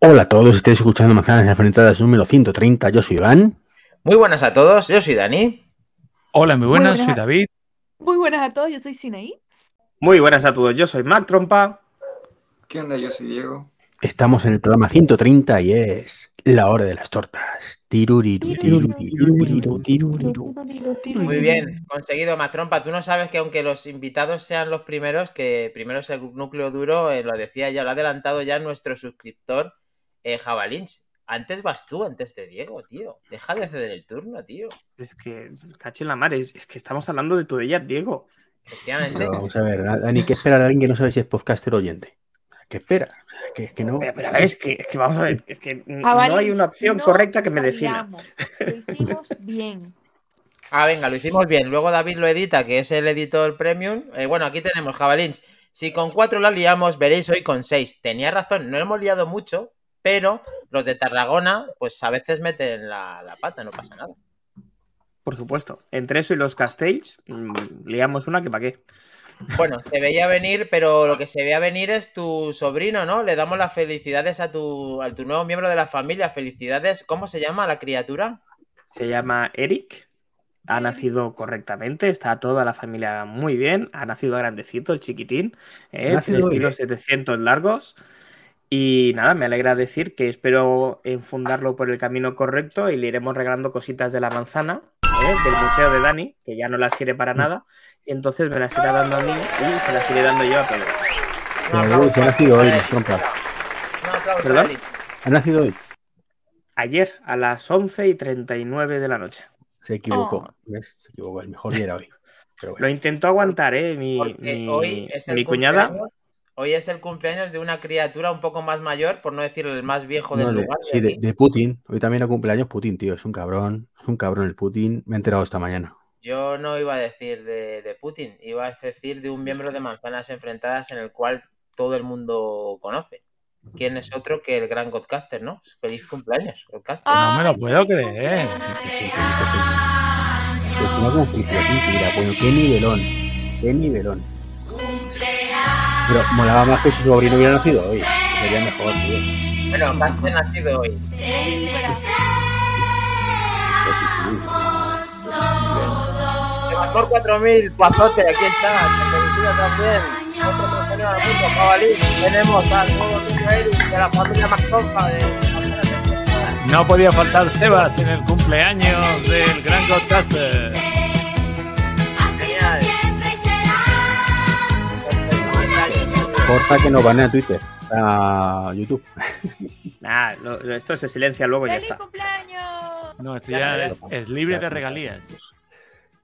Hola a todos, estáis escuchando Manzanas Enfrentadas número 130. Yo soy Iván. Muy buenas a todos, yo soy Dani. Hola, muy buenas, buenas. soy David. Muy buenas a todos, yo soy Sinaí. Muy buenas a todos, yo soy Mac Trompa. ¿Qué onda? Yo soy Diego. Estamos en el programa 130 y es la hora de las tortas. Tiruriru, tiruriru, tiruriru. Muy bien, conseguido Matrompa. Tú no sabes que aunque los invitados sean los primeros, que primero es el núcleo duro, eh, lo decía ya, lo ha adelantado ya nuestro suscriptor eh, Jabalins. Antes vas tú, antes de Diego, tío. Deja de ceder el turno, tío. Es que, caché en la mar, es, es que estamos hablando de tu de ella, Diego. Efectivamente. Pero vamos a ver, Dani, ¿qué espera a alguien que no sabe si es podcaster oyente? ¿Qué espera? Que, es que no. Pero, pero a ver, es que, es que vamos a ver, es que no hay una opción no correcta que me defina. Lo hicimos bien. Ah, venga, lo hicimos bien. Luego David lo edita, que es el editor premium. Eh, bueno, aquí tenemos Jabalins. Si con cuatro la liamos, veréis hoy con seis. Tenía razón, no hemos liado mucho, pero los de Tarragona, pues a veces meten la, la pata, no pasa nada. Por supuesto, entre eso y los Castells, mm, liamos una que pa' qué. Bueno, te veía venir, pero lo que se veía venir es tu sobrino, ¿no? Le damos las felicidades a tu, a tu nuevo miembro de la familia. Felicidades. ¿Cómo se llama la criatura? Se llama Eric, ha nacido correctamente, está toda la familia muy bien, ha nacido grandecito, el chiquitín, ¿eh? Nacido 3 hoy, kilos ¿eh? 700 largos. Y nada, me alegra decir que espero enfundarlo por el camino correcto y le iremos regalando cositas de la manzana, ¿eh? del museo de Dani, que ya no las quiere para nada, y entonces me las irá dando a mí y se las iré dando yo a Pedro. Luego aplauso se ha nacido hoy, trompa. ¿Perdón? Ha nacido hoy. Ayer a las 11 y 39 de la noche. Se equivocó. Oh. ¿Ves? Se equivocó. El mejor día era hoy. Pero Lo intentó aguantar, ¿eh? Mi, Porque mi- hoy es el mi cuñada. Hoy es el cumpleaños de una criatura un poco más mayor, por no decir el más viejo del No, de, lugar. de sí, de, Putin. Hoy también era cumpleaños Putin, tío. Es un cabrón. Es un cabrón el Putin. Me he enterado esta mañana. Yo no iba a decir de, de Putin, iba a decir de un miembro de Manzanas Enfrentadas en el cual todo el mundo conoce. ¿Quién es otro que el gran Godcaster, no? Feliz cumpleaños, Godcaster. No me lo puedo creer. Bueno, qué nivelón. Qué nivelón. Pero molaba más que su sobrino hubiera nacido hoy. Sería mejor, tío. Bueno, Caster nacido hoy. Sí, sí, sí. Evasor 4000, Pazote, aquí está. Te también. Otro compañero del mundo, jabalí. Tenemos al nuevo Eric de la familia Mactompa de. No podía faltar Sebas en el cumpleaños del gran Godcaster. Corta que no van a Twitter. A YouTube. Nah, lo- lo- esto se silencia luego y ya ¡Feliz está. cumpleaños! No, esto Ya, es, es libre de regalías.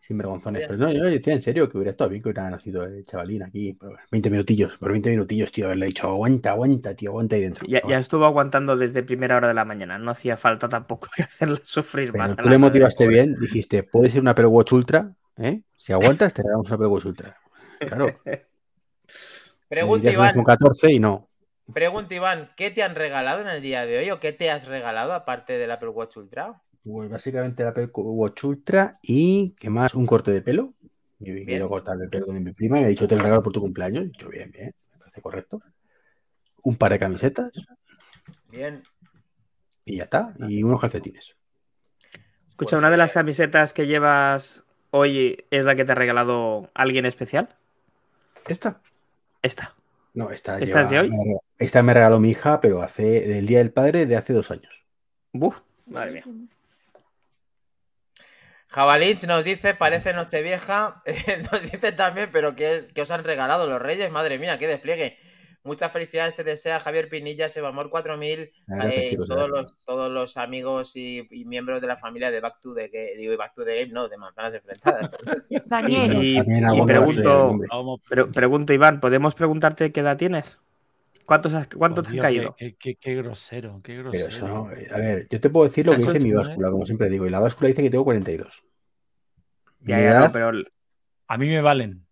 Sin vergonzones. Pero no, yo decía en serio que hubiera estado bien que hubiera nacido el chavalín aquí. Por 20 minutillos. Por 20 minutillos, tío. Haberle dicho, aguanta, aguanta, tío, aguanta ahí dentro. Ya, ya estuvo aguantando desde primera hora de la mañana. No hacía falta tampoco que hacerle sufrir Pero más. tú le motivaste bien. Dijiste, puede ser una Apple Watch Ultra. ¿eh? Si aguantas, te regalamos una Apple Watch Ultra. Claro. Pregunta un Iván, iPhone 14 y no. pregunta Iván, ¿qué te han regalado en el día de hoy o qué te has regalado aparte del Apple Watch Ultra? Pues básicamente la Apple Watch Ultra y, ¿qué más? Un corte de pelo. Y quiero cortar el pelo de mi prima y me ha dicho, te lo regalo por tu cumpleaños. He dicho, bien, bien, me parece correcto. Un par de camisetas Bien. y ya está. Y unos calcetines. Escucha, Pues, ¿una de las eh, camisetas que llevas hoy es la que te ha regalado alguien especial? ¿Esta? Esta. No, esta, ¿Esta es de hoy? me regaló- esta me regaló mi hija, pero hace del Día del Padre de hace dos años. Buf, madre mía. Jabalins nos dice, parece Nochevieja, nos dice también, pero que, es, que os han regalado los Reyes, madre mía, qué despliegue. Muchas felicidades te desea Javier Pinilla, Sebamor 4000, Gracias, eh, chicos, todos, los, todos los amigos y, y miembros de la familia de Back to the Game, digo Back to the Game, no, de Manzanas Enfrentadas. Daniel, Y, pregunto, pregunto, Iván, ¿podemos preguntarte qué edad tienes? ¿Cuántos, has- ¿Cuánto te han Dios, caído? Qué, qué- qué grosero, qué Pero grosero. eso no. A ver, yo te puedo decir lo que dice mi báscula, como siempre digo. Y la báscula dice que tengo 42. Ya, ya, no, pero A mí me valen.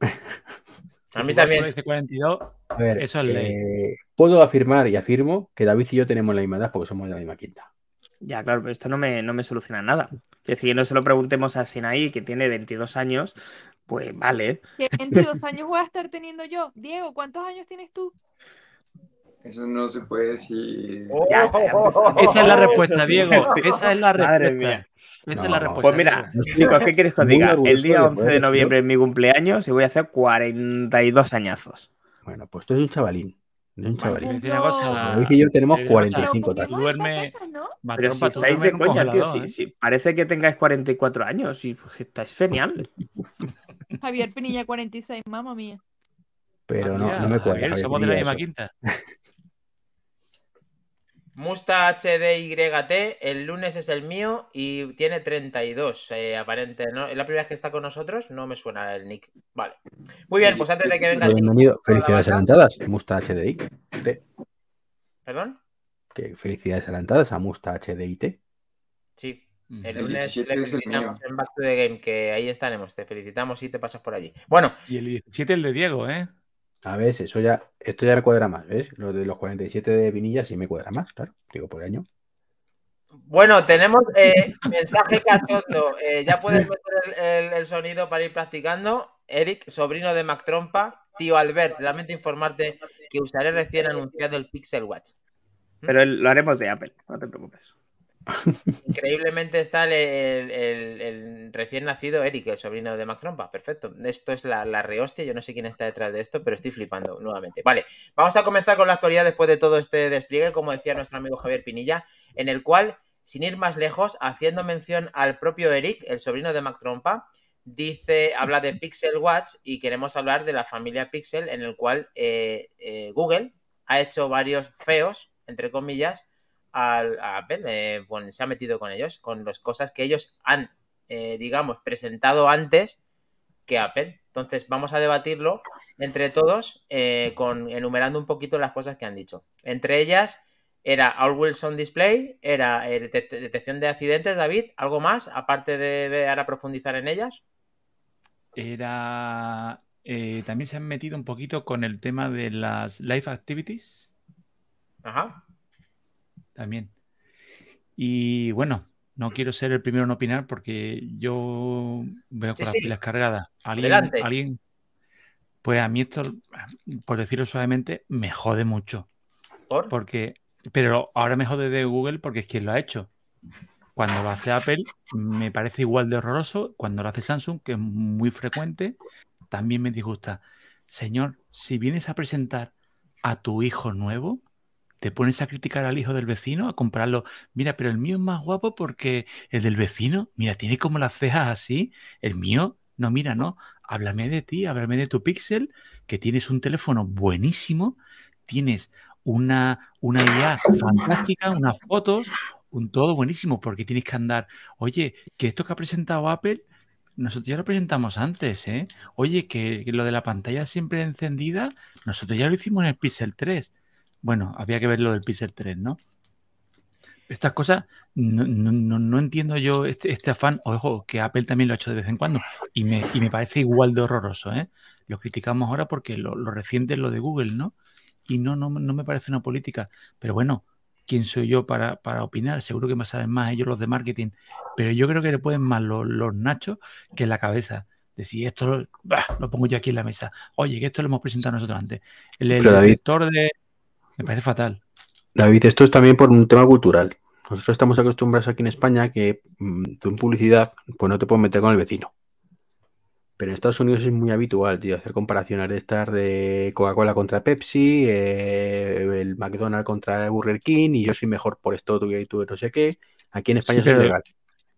A mí también. Dice 42, a ver, eso es ley. eh, puedo afirmar y afirmo que David y yo tenemos la misma edad porque somos de la misma quinta. ya, claro, pero esto no me, no me soluciona nada. Es decir, no se lo preguntemos a Sinaí, que tiene 22 años, pues vale. ¿qué 22 años voy a estar teniendo yo? Diego, ¿cuántos años tienes tú? Eso no se puede decir. Oh, Ya está, ya oh, oh, Esa es la respuesta, sí. Diego. Esa es la respuesta. Madre mía. Esa No, es la respuesta. Pues mira, chicos, ¿qué quieres que os diga? El día de 11 de poder noviembre es mi cumpleaños y voy a hacer 42 añazos. Bueno, pues tú eres un chavalín. Eres un Bueno, chavalín. una cosa, David y yo tenemos te digo una cosa, 45 Pero tal. Pokémon Duerme- ¿no? Pero si estáis de coña, tío, si, ¿eh? si parece que tengáis 44 años y pues, estáis genial. Javier Pinilla 46, mamma mía. Pero no, no me cuadra. Javier, somos de la misma quinta. Musta HDYT, el lunes es el mío y tiene 32, eh, aparente. ¿no? ¿Es la primera vez que está con nosotros? No me suena el nick. Vale. Muy bien, pues antes de que venga... Bienvenido. Felicidades adelantadas. Musta HDI. ¿Perdón? Que felicidades adelantadas a Musta HDIT. Sí. Mm. El El lunes 17 le es el felicitamos mío. en Back to the Game, que ahí estaremos. Te felicitamos si te pasas por allí. Bueno, Y el 17 el de Diego, ¿eh? A ver, eso ya, esto ya me cuadra más, ¿ves? Lo de los 47 de Vinilla sí me cuadra más, claro. Digo, por año. bueno, tenemos eh, mensaje cachondo. Eh, ya puedes meter el, el- el sonido para ir practicando. Eric, sobrino de Mac Trompa. Tío Albert, lamento informarte que usaré recién anunciado el Pixel Watch. Pero el- lo haremos de Apple, no te preocupes. Increíblemente está el, recién nacido Eric, el sobrino de Mac Trompa. Perfecto. Esto es la, la rehostia. Yo no sé quién está detrás de esto, pero estoy flipando nuevamente. Vale, vamos a comenzar con la actualidad después de todo este despliegue, como decía nuestro amigo Javier Pinilla, en el cual, sin ir más lejos, haciendo mención al propio Eric, el sobrino de Mac Trompa, dice, habla de Pixel Watch y queremos hablar de la familia Pixel, en el cual eh, eh, Google ha hecho varios feos, entre comillas, al, a Apple, eh, bueno, se ha metido con ellos, con las cosas que ellos han, eh, digamos, presentado antes que Apple. Entonces, vamos a debatirlo entre todos, eh, con, enumerando un poquito las cosas que han dicho. Entre ellas, era Always on Display, era det- detección de accidentes, David, ¿algo más? Aparte de, de ahora profundizar en ellas. Era. también se han metido un poquito con el tema de las live activities. Ajá. También. Y bueno, no quiero ser el primero en opinar porque yo veo Sí, con las sí. pilas cargadas. ¿Alguien, Adelante. alguien? Pues a mí esto, por decirlo suavemente, me jode mucho. ¿Por? Porque, pero ahora me jode de Google porque es quien lo ha hecho. Cuando lo hace Apple, me parece igual de horroroso. Cuando lo hace Samsung, que es muy frecuente, también me disgusta. Señor, si vienes a presentar a tu hijo nuevo, te pones a criticar al hijo del vecino, a comprarlo. Mira, pero el mío es más guapo porque el del vecino, mira, tiene como las cejas así. El mío, no, mira, no. Háblame de ti, háblame de tu Pixel, que tienes un teléfono buenísimo, tienes una, una IA fantástica, unas fotos, un todo buenísimo, porque tienes que andar. Oye, que esto que ha presentado Apple, nosotros ya lo presentamos antes, ¿eh? Oye, que, que lo de la pantalla siempre encendida, nosotros ya lo hicimos en el Pixel 3. Bueno, había que ver lo del Pixel 3, ¿no? Estas cosas, no, no- no- entiendo yo este, este afán, ojo, que Apple también lo ha hecho de vez en cuando, y me, y me parece igual de horroroso, ¿eh? Lo criticamos ahora porque lo, lo reciente es lo de Google, ¿no? Y no, no, no me parece una política. Pero bueno, ¿quién soy yo para, para opinar? Seguro que me saben más ellos los de marketing, pero yo creo que le pueden más los, los nachos que la cabeza. Decir, esto lo, bah, lo pongo yo aquí en la mesa. Oye, que esto lo hemos presentado nosotros antes. El, detector de... Me parece fatal. David, esto es también por un tema cultural. Nosotros estamos acostumbrados aquí en España que mm, tú en publicidad pues no te puedes meter con el vecino. Pero en Estados Unidos es muy habitual, tío, hacer comparaciones de estas de Coca-Cola contra Pepsi, eh, el McDonald's contra Burger King, y yo soy mejor por esto, tú y tú no sé qué. Aquí en España Sí, eso es legal.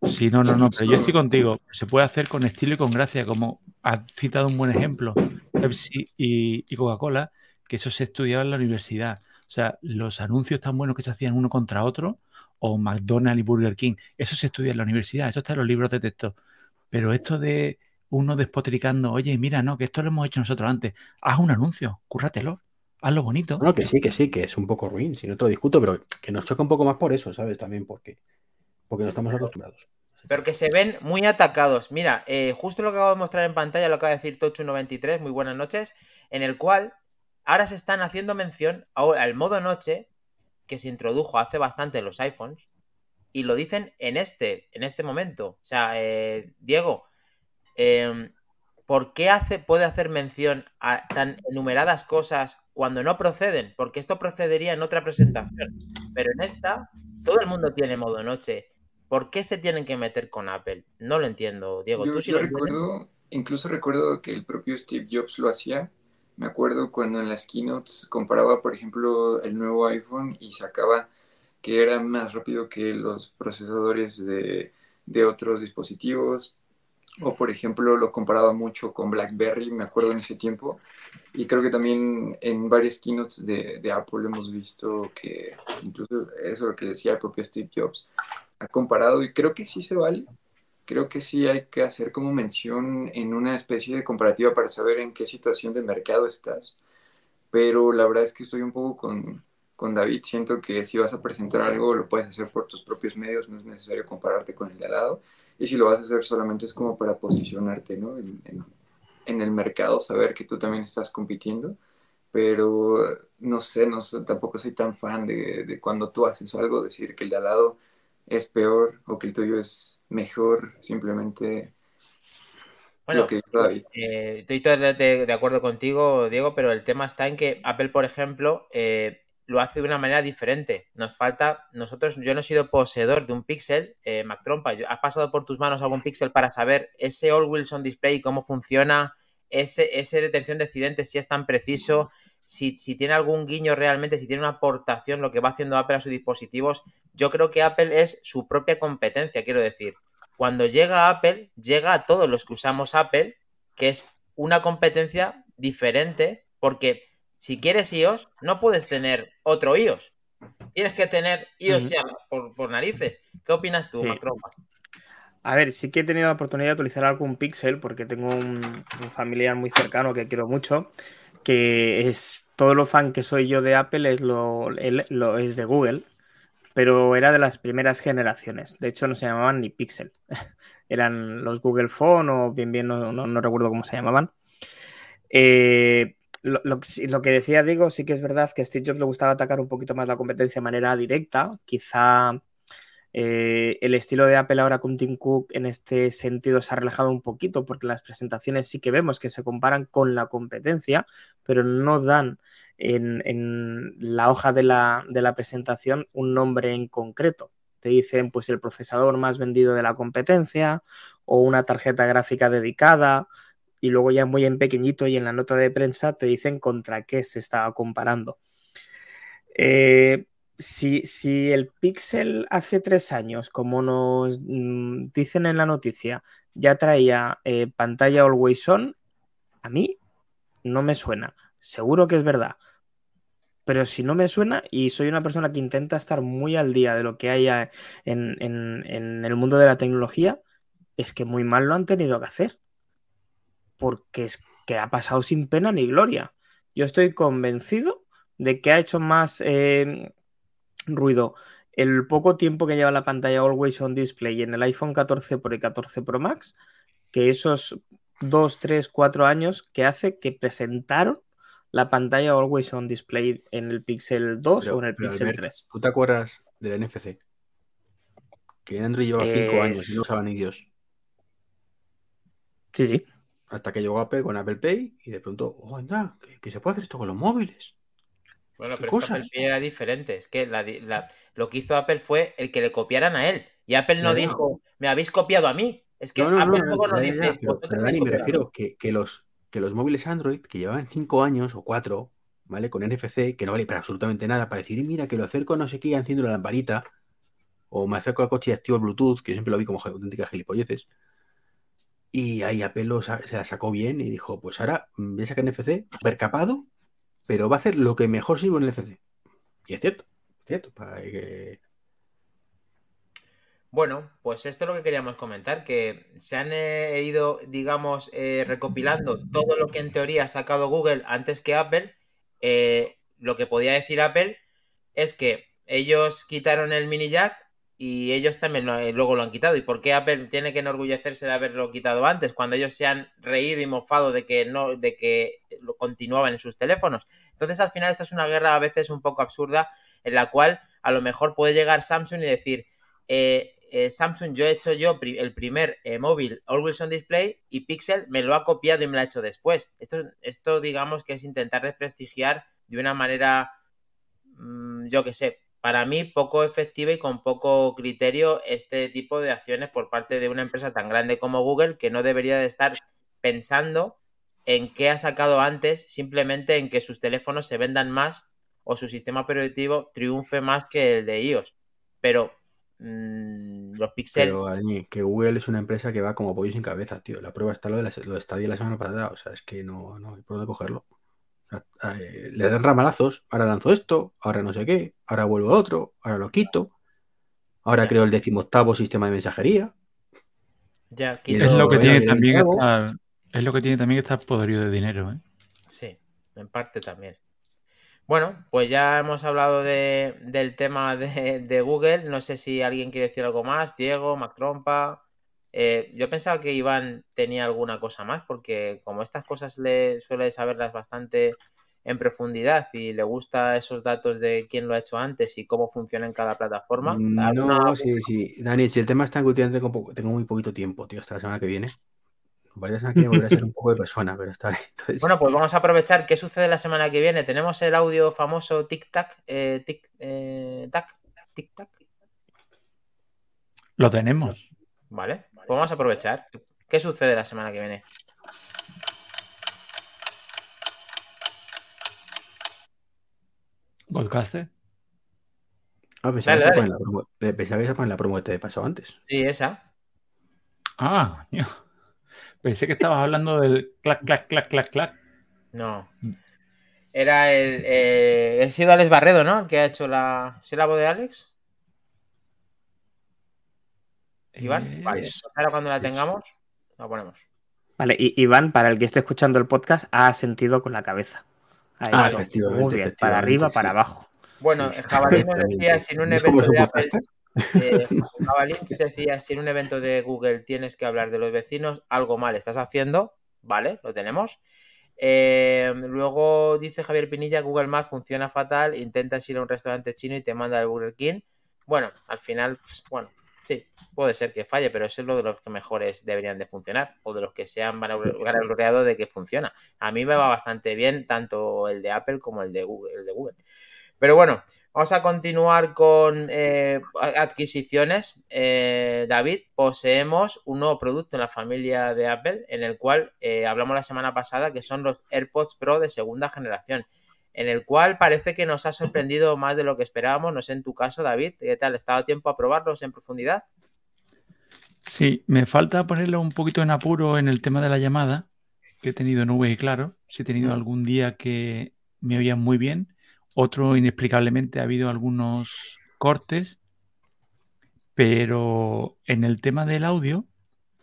Sí, no, no, no, pero yo estoy contigo. Se puede hacer con estilo y con gracia, como has citado un buen ejemplo, Pepsi y, y Coca-Cola, que eso se estudiaba en la universidad. O sea, los anuncios tan buenos que se hacían uno contra otro, o McDonald's y Burger King, eso se estudia en la universidad, eso está en los libros de texto. Pero esto de uno despotricando, oye, mira, no, que esto lo hemos hecho nosotros antes, haz un anuncio, cúrratelo, hazlo bonito. Bueno, que sí, que sí, que es un poco ruin, si no te lo discuto, pero que nos choca un poco más por eso, ¿sabes? También porque, porque no estamos acostumbrados. Pero que se ven muy atacados. Mira, eh, justo lo que acabo de mostrar en pantalla, lo acaba de decir Tochu93, muy buenas noches, en el cual ahora se están haciendo mención ahora al modo noche que se introdujo hace bastante en los iPhones y lo dicen en este, en este momento. O sea, eh, Diego, eh, ¿por qué hace, puede hacer mención a tan enumeradas cosas cuando no proceden? Porque esto procedería en otra presentación. Pero en esta, todo el mundo tiene modo noche. ¿Por qué se tienen que meter con Apple? No lo entiendo, Diego. Yo, ¿Tú sí yo lo entiendes? recuerdo, incluso recuerdo que el propio Steve Jobs lo hacía. Me acuerdo cuando en las keynotes comparaba, por ejemplo, el nuevo iPhone y sacaba que era más rápido que los procesadores de, de otros dispositivos. O, por ejemplo, lo comparaba mucho con BlackBerry, me acuerdo en ese tiempo. Y creo que también en varias keynotes de, de Apple hemos visto que incluso eso que decía el propio Steve Jobs ha comparado y creo que sí se vale. Creo que sí hay que hacer como mención en una especie de comparativa para saber en qué situación de mercado estás. Pero la verdad es que estoy un poco con, con David. Siento que si vas a presentar algo, lo puedes hacer por tus propios medios, no es necesario compararte con el de al lado. Y si lo vas a hacer solamente es como para posicionarte ¿no? en, en, en el mercado, saber que tú también estás compitiendo. Pero no sé, no sé, tampoco soy tan fan de, de cuando tú haces algo, decir que el de al lado es peor o que el tuyo es mejor, simplemente Bueno, eh, estoy totalmente de acuerdo contigo, Diego, pero el tema está en que Apple, por ejemplo, eh, lo hace de una manera diferente. Nos falta, nosotros, yo no he sido poseedor de un Pixel, eh, Mac Trompa, ¿has pasado por tus manos algún Pixel para saber ese All Wilson Display, cómo funciona, ese, ese detención de accidentes, si es tan preciso, si, si tiene algún guiño realmente, si tiene una aportación, lo que va haciendo Apple a sus dispositivos? Yo creo que Apple es su propia competencia, quiero decir. Cuando llega Apple, llega a todos los que usamos Apple, que es una competencia diferente, porque si quieres iOS, no puedes tener otro iOS. Tienes que tener iOS ya por, por narices. ¿Qué opinas tú, Sí. Macropa? A ver, sí que he tenido la oportunidad de utilizar algún Pixel porque tengo un, un familiar muy cercano que quiero mucho, que es todo lo fan que soy yo de Apple es lo, él- lo es de Google, pero era de las primeras generaciones. De hecho, no se llamaban ni Pixel. Eran los Google Phone o bien bien no, no- recuerdo cómo se llamaban. Eh, lo, que decía Diego, sí que es verdad que a Steve Jobs le gustaba atacar un poquito más la competencia de manera directa. Quizá eh, el estilo de Apple ahora con Tim Cook en este sentido se ha relajado un poquito porque las presentaciones sí que vemos que se comparan con la competencia, pero no dan en, la hoja de la, presentación un nombre en concreto. Te dicen pues el procesador más vendido de la competencia o una tarjeta gráfica dedicada y luego ya muy en pequeñito y en la nota de prensa te dicen contra qué se estaba comparando. Eh, si, si el Pixel hace tres años, como nos mm, dicen en la noticia, ya traía eh, pantalla Always On, a mí no me suena. Seguro que es verdad. Pero si no me suena y soy una persona que intenta estar muy al día de lo que hay en, el mundo de la tecnología, es que muy mal lo han tenido que hacer. Porque es que ha pasado sin pena ni gloria. Yo estoy convencido de que ha hecho más eh, ruido el poco tiempo que lleva la pantalla Always On Display en el iPhone 14 Pro y 14 Pro Max que esos 2, 3, 4 años que hace que presentaron la pantalla Always On Display en el Pixel 2 Pero- o en el Pixel Albert, 3. ¿Tú te acuerdas del NFC? Que Android llevaba 5 Eh, años y no usaba ni Dios. Sí, sí. Hasta que llegó Apple con Apple Pay y de pronto, oh, anda, que, que se puede hacer esto con los móviles. Bueno, ¿Qué pero cosas? Apple Pay era diferente. Es que la di- la- lo que hizo Apple fue el que le copiaran a él. Y Apple no dijo, me habéis copiado a mí. Es que No, Apple no, dice, pero, "Vosotros pero me Dani, me copiado a mí". refiero que, que los, que los móviles Android que llevaban 5 años o 4, ¿vale? Con NFC, que no vale para absolutamente nada, para decir, mira, que lo acerco a no sé qué enciendo la lamparita, o me acerco al coche y activo el Bluetooth, que yo siempre lo vi como auténticas gilipolleces. Y ahí Apple lo se la sacó bien y dijo, pues ahora mm, voy a sacar NFC, super capado, pero va a hacer lo que mejor sirve en el NFC. Y es cierto, es cierto, para que... Bueno, pues esto es lo que queríamos comentar, que se han eh, ido, digamos, eh, recopilando todo lo que en teoría ha sacado Google antes que Apple. Eh, lo que podía decir Apple es que ellos quitaron el mini jack y ellos también eh, luego lo han quitado. ¿Y por qué Apple tiene que enorgullecerse de haberlo quitado antes, cuando ellos se han reído y mofado de que no, de que lo continuaban en sus teléfonos? Entonces, al final, esto es una guerra a veces un poco absurda, en la cual a lo mejor puede llegar Samsung y decir, eh, eh, Samsung, yo he hecho yo el primer eh, móvil Always on Display y Pixel me lo ha copiado y me lo ha hecho después. Esto, esto digamos que es intentar desprestigiar de una manera, mm, yo que sé, para mí poco efectiva y con poco criterio este tipo de acciones por parte de una empresa tan grande como Google que no debería de estar pensando en qué ha sacado antes, simplemente en que sus teléfonos se vendan más o su sistema operativo triunfe más que el de iOS. Pero mm, los Pixel, Pero que Google es una empresa que va como pollo sin cabeza, tío. La prueba está lo de, la, lo de Stadia la semana pasada. O sea, es que no, no hay por dónde cogerlo. O sea, eh, le dan ramalazos. Ahora lanzo esto, ahora no sé qué, ahora vuelvo a otro, ahora lo quito. Ahora Ya. creo el decimoctavo sistema de mensajería. ya quito- Es lo que tiene también estar, es lo que tiene también que estar podrido de dinero, ¿eh? Sí, en parte también. Bueno, pues ya hemos hablado de, del tema de, de Google. No sé si alguien quiere decir algo más. Diego, Mac Trompa. Eh, yo pensaba que Iván tenía alguna cosa más, porque como estas cosas le suele saberlas bastante en profundidad y le gusta esos datos de quién lo ha hecho antes y cómo funciona en cada plataforma. ¿alguna- No, sí, sí. Dani, si el tema está en que tengo muy poquito tiempo, tío, hasta la semana que viene. Viene volveré a ser un poco de persona, pero está bien. Entonces, Bueno, pues vamos a aprovechar qué sucede la semana que viene. Tenemos el audio famoso tic-tac, eh, tic, eh, tac, tic-tac. Lo tenemos. Vale, pues vamos a aprovechar. ¿Qué sucede la semana que viene? Podcaster. ah, pensaba, Dale, que se dale. la promo, eh, pensaba que se pone la promo que te he pasado antes. Sí, esa. Ah, coño. Pensé que estabas hablando del clac, clac, clac, clac, clac. No. Era el. Eh, ha sido Alex Barredo, ¿no? El que ha hecho la. ¿Sí la voz de Alex? Iván. Eh, Vale, es- pues ahora cuando la es- tengamos, la ponemos. Vale, y Iván, para el que esté escuchando el podcast, ha sentido con la cabeza. Ha Ah, efectivamente, Muy bien, para arriba, sí. para abajo. Bueno, Sí, Jabalí nos decía si en un ¿Ves cómo evento es de Apple. Eh, decía, si en un evento de Google tienes que hablar de los vecinos, algo mal estás haciendo, ¿vale? Lo tenemos. Eh, luego dice Javier Pinilla, Google Maps funciona fatal, intentas ir a un restaurante chino y te manda el Burger King. Bueno, al final, pues, bueno, sí, puede ser que falle, pero eso es lo de los que mejores deberían de funcionar, o de los que se han vanagloriado de que funciona. A mí me va bastante bien tanto el de Apple como el de Google. El de Google. Pero bueno, Vamos a continuar con eh, adquisiciones. Eh, David, poseemos un nuevo producto en la familia de Apple, en el cual eh, hablamos la semana pasada, que son los AirPods Pro de segunda generación, en el cual parece que nos ha sorprendido más de lo que esperábamos. No sé en tu caso, David, ¿qué tal? ¿Estaba tiempo a probarlos en profundidad? Sí, me falta ponerlo un poquito en apuro en el tema de la llamada, que he tenido nubes y claro, si he tenido algún día que me oían muy bien, otro inexplicablemente ha habido algunos cortes, pero en el tema del audio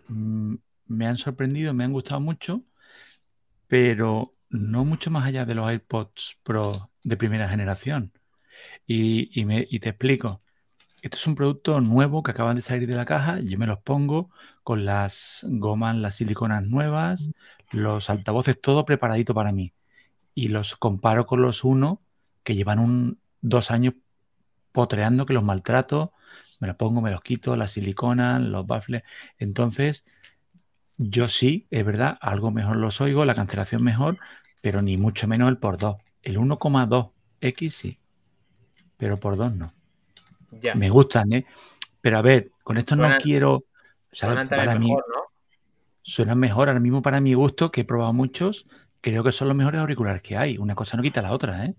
mm, me han sorprendido, me han gustado mucho, pero no mucho más allá de los AirPods Pro de primera generación. Y, y me- y te explico. Esto es un producto nuevo que acaban de salir de la caja. Yo me los pongo con las gomas, las siliconas nuevas, los altavoces, todo preparadito para mí. Y los comparo con los uno que llevan un, dos años potreando que los maltrato. Me los pongo, me los quito, las siliconas, los baffles. Entonces, yo sí, es verdad, algo mejor los oigo, la cancelación mejor, pero ni mucho menos el por 2. El 1,2X sí, pero por 2 no. Ya. Me gustan, ¿eh? Pero a ver, con esto no quiero. Suenan para mí mejor, ¿no? suenan mejor ahora mismo para mi gusto, que he probado muchos. Creo que son los mejores auriculares que hay. Una cosa no quita la otra, ¿eh?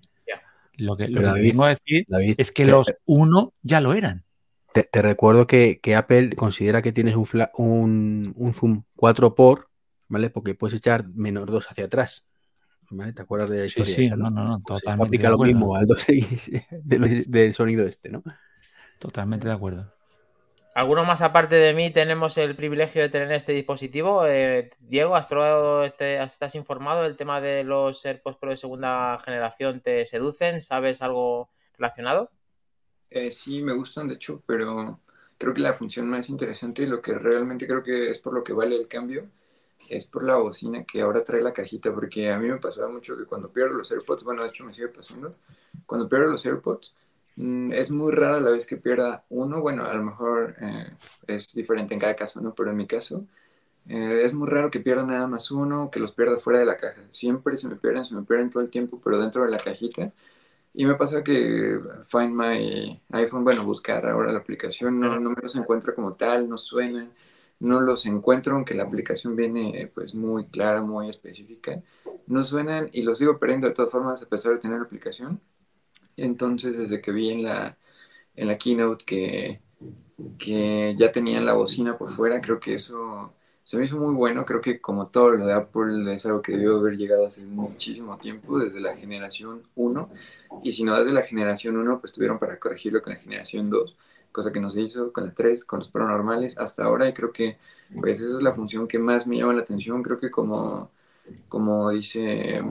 Lo que, lo que David, vengo a decir David, es que te, los uno ya lo eran. te- te recuerdo que, que Apple considera que tienes un, fla- un, un zoom 4 por, ¿vale? Porque puedes echar menos 2 hacia atrás. ¿Vale? ¿Te acuerdas de la Sí, historia sí, esa, no, no, no, Pues totalmente aplica de lo mismo al 2X del, del sonido este, ¿no? Totalmente de acuerdo. ¿Alguno más aparte de mí tenemos el privilegio de tener este dispositivo? Eh, Diego, ¿has probado este, estás informado del tema de los AirPods Pro de segunda generación? ¿Te seducen? ¿Sabes algo relacionado? Eh, sí, me gustan, de hecho, pero creo que la función más interesante y lo que realmente creo que es por lo que vale el cambio es por la bocina que ahora trae la cajita, porque a mí me pasaba mucho que cuando pierdo los AirPods, bueno, de hecho me sigue pasando, cuando pierdo los AirPods, es muy rara la vez que pierda uno. Bueno, a lo mejor eh, es diferente en cada caso, ¿no? Pero en mi caso, eh, es muy raro que pierda nada más uno, que los pierda fuera de la caja. Siempre se me pierden, se me pierden todo el tiempo, pero dentro de la cajita. Y me pasa que Find My iPhone, bueno, buscar ahora la aplicación, no, no me los encuentro como tal, no suenan, no los encuentro, aunque la aplicación viene pues muy clara, muy específica. No suenan y los sigo perdiendo de todas formas a pesar de tener la aplicación. Entonces, desde que vi en la, en la keynote que, que ya tenían la bocina por fuera, creo que eso se me hizo muy bueno. Creo que como todo lo de Apple es algo que debió haber llegado hace muchísimo tiempo, desde la generación 1. Y si no desde la generación 1, pues tuvieron para corregirlo con la generación 2, cosa que no se hizo con la 3, con los Pro normales hasta ahora. Y creo que pues esa es la función que más me llama la atención. Creo que como, como dice,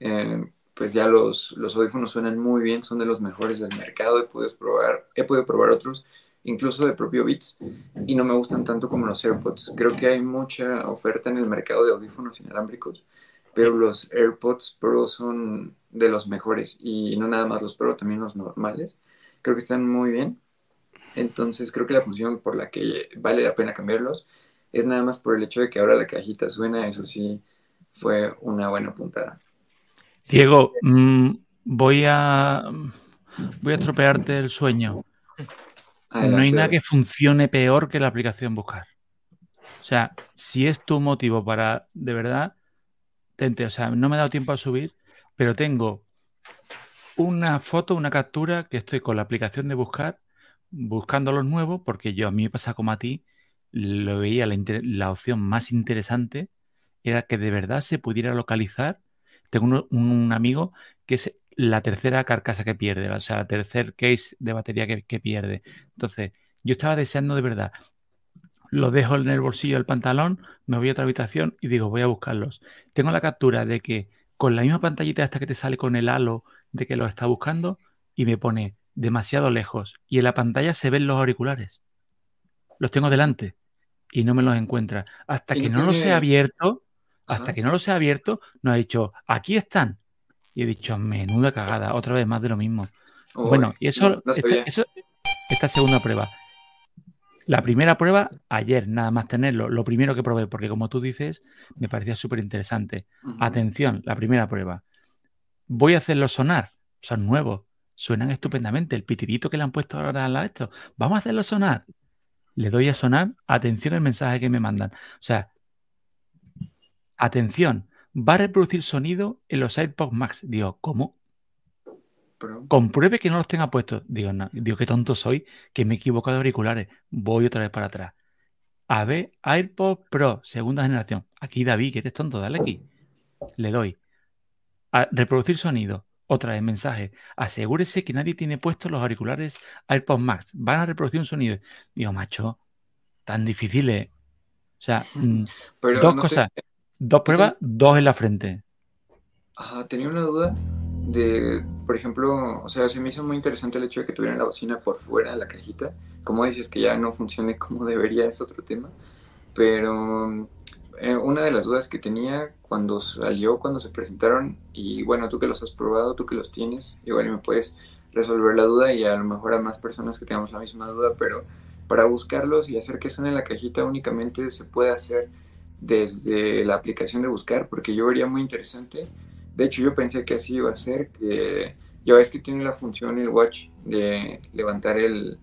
eh, pues ya los, los audífonos suenan muy bien, son de los mejores del mercado. He podido probar, he podido probar otros incluso de propio Beats, y no me gustan tanto como los AirPods. Creo que hay mucha oferta en el mercado de audífonos inalámbricos, pero los AirPods Pro son de los mejores, y no nada más los Pro, también los normales. Creo que están muy bien. Entonces creo que la función por la que vale la pena cambiarlos es nada más por el hecho de que ahora la cajita suena, eso sí fue una buena puntada. Diego, mm, voy a voy a estropearte el sueño no hay nada que funcione peor que la aplicación buscar. O sea, si es tu motivo para, de verdad, tente, o sea, no me he dado tiempo a subir, pero tengo una foto, una captura que estoy con la aplicación de buscar, buscando los nuevos, porque yo a mí me pasa como a ti, lo veía la, la opción más interesante era que de verdad se pudiera localizar. Tengo un amigo que es la tercera carcasa que pierde, o sea, el tercer case de batería que, pierde. Entonces, yo estaba deseando de verdad. Lo dejo en el bolsillo del pantalón, me voy a otra habitación y digo, voy a buscarlos. Tengo la captura de que con la misma pantallita hasta que te sale con el halo de que lo está buscando y me pone demasiado lejos. Y en la pantalla se ven los auriculares. Los tengo delante y no me los encuentra. Hasta que no los he abierto, hasta que no los he abierto, no ha dicho, aquí están y he dicho, menuda cagada, otra vez más de lo mismo. bueno, y eso, esta, segunda prueba. La primera prueba, ayer, nada más tenerlo, lo primero que probé, porque como tú dices, me parecía súper interesante. Atención, la primera prueba. Voy a hacerlo sonar, son nuevos, suenan estupendamente. El pitidito que le han puesto ahora a esto, vamos a hacerlo sonar. Le doy a sonar, atención al mensaje que me mandan. O sea, atención, va a reproducir sonido en los AirPods Max. Digo, ¿cómo? Compruebe que no los tenga puestos. Digo, no, digo, qué tonto soy, que me he equivocado de auriculares. Voy otra vez para atrás. A ver, AirPods Pro, segunda generación. Aquí David, que eres tonto, dale aquí. Le doy. A reproducir sonido. Otra vez mensaje. Asegúrese que nadie tiene puestos los auriculares AirPods Max. Van a reproducir un sonido. Digo, macho, tan difíciles. O sea, mm, dos cosas. Dos pruebas, dos en la frente. Ajá, tenía una duda de, por ejemplo, o sea, se me hizo muy interesante el hecho de que tuvieran la bocina por fuera de la cajita. Como dices que ya no funcione como debería, es otro tema. Pero eh, una de las dudas que tenía cuando salió, cuando se presentaron, y bueno, tú que los has probado, tú que los tienes, igual me puedes resolver la duda y a lo mejor a más personas que tengamos la misma duda, pero para buscarlos y hacer que suene la cajita únicamente se puede hacer desde la aplicación de buscar, porque yo vería muy interesante. De hecho, yo pensé que así iba a ser, que ya ves que tiene la función el watch de levantar el,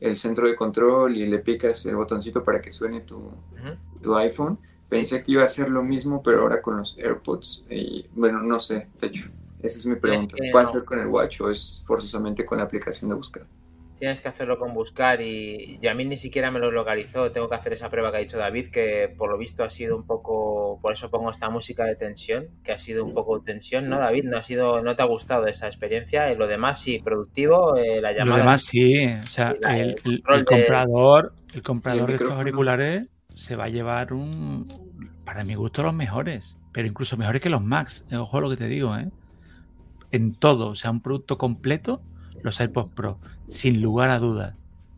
el centro de control y le picas el botoncito para que suene tu, tu iPhone. Pensé que iba a ser lo mismo, pero ahora con los AirPods. Y bueno, no sé, de hecho, esa es mi pregunta. ¿Puede ser con el watch o es forzosamente con la aplicación de buscar? Tienes que hacerlo con buscar y, a mí ni siquiera me lo localizó. Tengo que hacer esa prueba que ha dicho David, que por lo visto ha sido un poco, por eso pongo esta música de tensión, que ha sido un poco tensión, ¿no, David? No ha sido, no te ha gustado esa experiencia. Y lo demás sí, productivo, eh, la llamada. Lo demás sí, o sea, el, comprador, el comprador de estos auriculares se va a llevar un, para mi gusto, los mejores, pero incluso mejores que los Max. Ojo lo que te digo, ¿eh? En todo, o sea, un producto completo los AirPods Pro, sin lugar a dudas.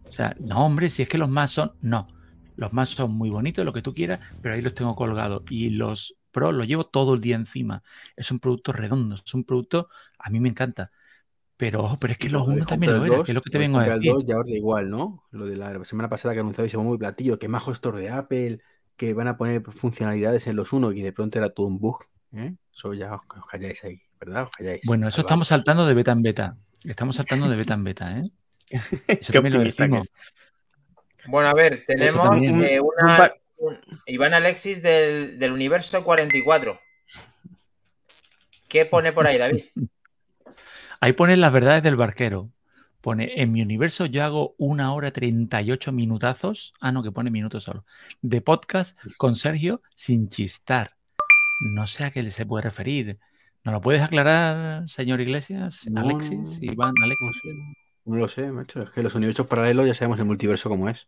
O sea, no, hombre, si es que los más son. No, los más son muy bonitos, lo que tú quieras, pero ahí los tengo colgados. Y los Pro los llevo todo el día encima. Es un producto redondo, es un producto, a mí me encanta. Pero ojo, pero es que Y los uno también lo era, que es lo que te vengo a decir. dos ya da igual, ¿no? Lo de la semana pasada que anunciabais ese muy platillo, que majo store de Apple, que van a poner funcionalidades en los uno y de pronto era todo un bug. ¿eh? Eso ya os, os calláis ahí, ¿verdad? Os calláis. Bueno, eso estamos saltando de beta en beta. Estamos saltando de beta en beta, ¿eh? Eso Qué lo decimos. es. Bueno, a ver, tenemos eh, Un una, un- Iván Alexis del, del universo 44. ¿Qué pone por ahí, David? Ahí pone las verdades del barquero. Pone, en mi universo yo hago una hora 38 minutazos. Ah, no, que pone minutos solo. De podcast con Sergio sin chistar. No sé a qué se puede referir. ¿Nos lo puedes aclarar, señor Iglesias? No, Alexis, no, Iván, No Alexis. sé, no lo sé, macho. Es que los universos paralelos ya sabemos el multiverso cómo es.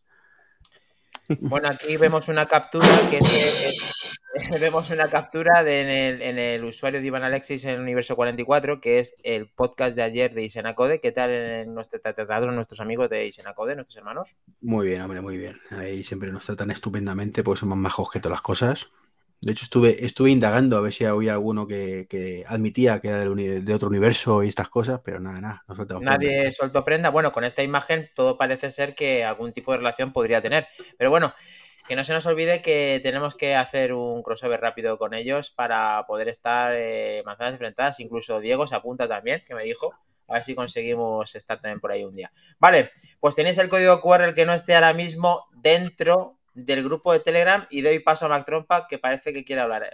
Bueno, aquí vemos una captura que es, eh, vemos una captura de, en, el, en el usuario de Iván Alexis en el universo 44, que es el podcast de ayer de Isenacode. ¿Qué tal en nuestro, trataron nuestros amigos de Isenacode, nuestros hermanos? Muy bien, hombre, muy bien. Ahí siempre nos tratan estupendamente, pues son más majos que todas las cosas. De hecho, estuve, estuve indagando a ver si había alguno que, que admitía que era de otro universo y estas cosas, pero nada, nada, no soltamos prenda. Nadie soltó prenda. Bueno, con esta imagen todo parece ser que algún tipo de relación podría tener. Pero bueno, que no se nos olvide que tenemos que hacer un crossover rápido con ellos para poder estar eh, manzanas enfrentadas. Incluso Diego se apunta también, que me dijo. A ver si conseguimos estar también por ahí un día. Vale, pues tenéis el código QR, el que no esté ahora mismo dentro del grupo de Telegram. Y doy paso a Mac Trompa, que parece que quiere hablar.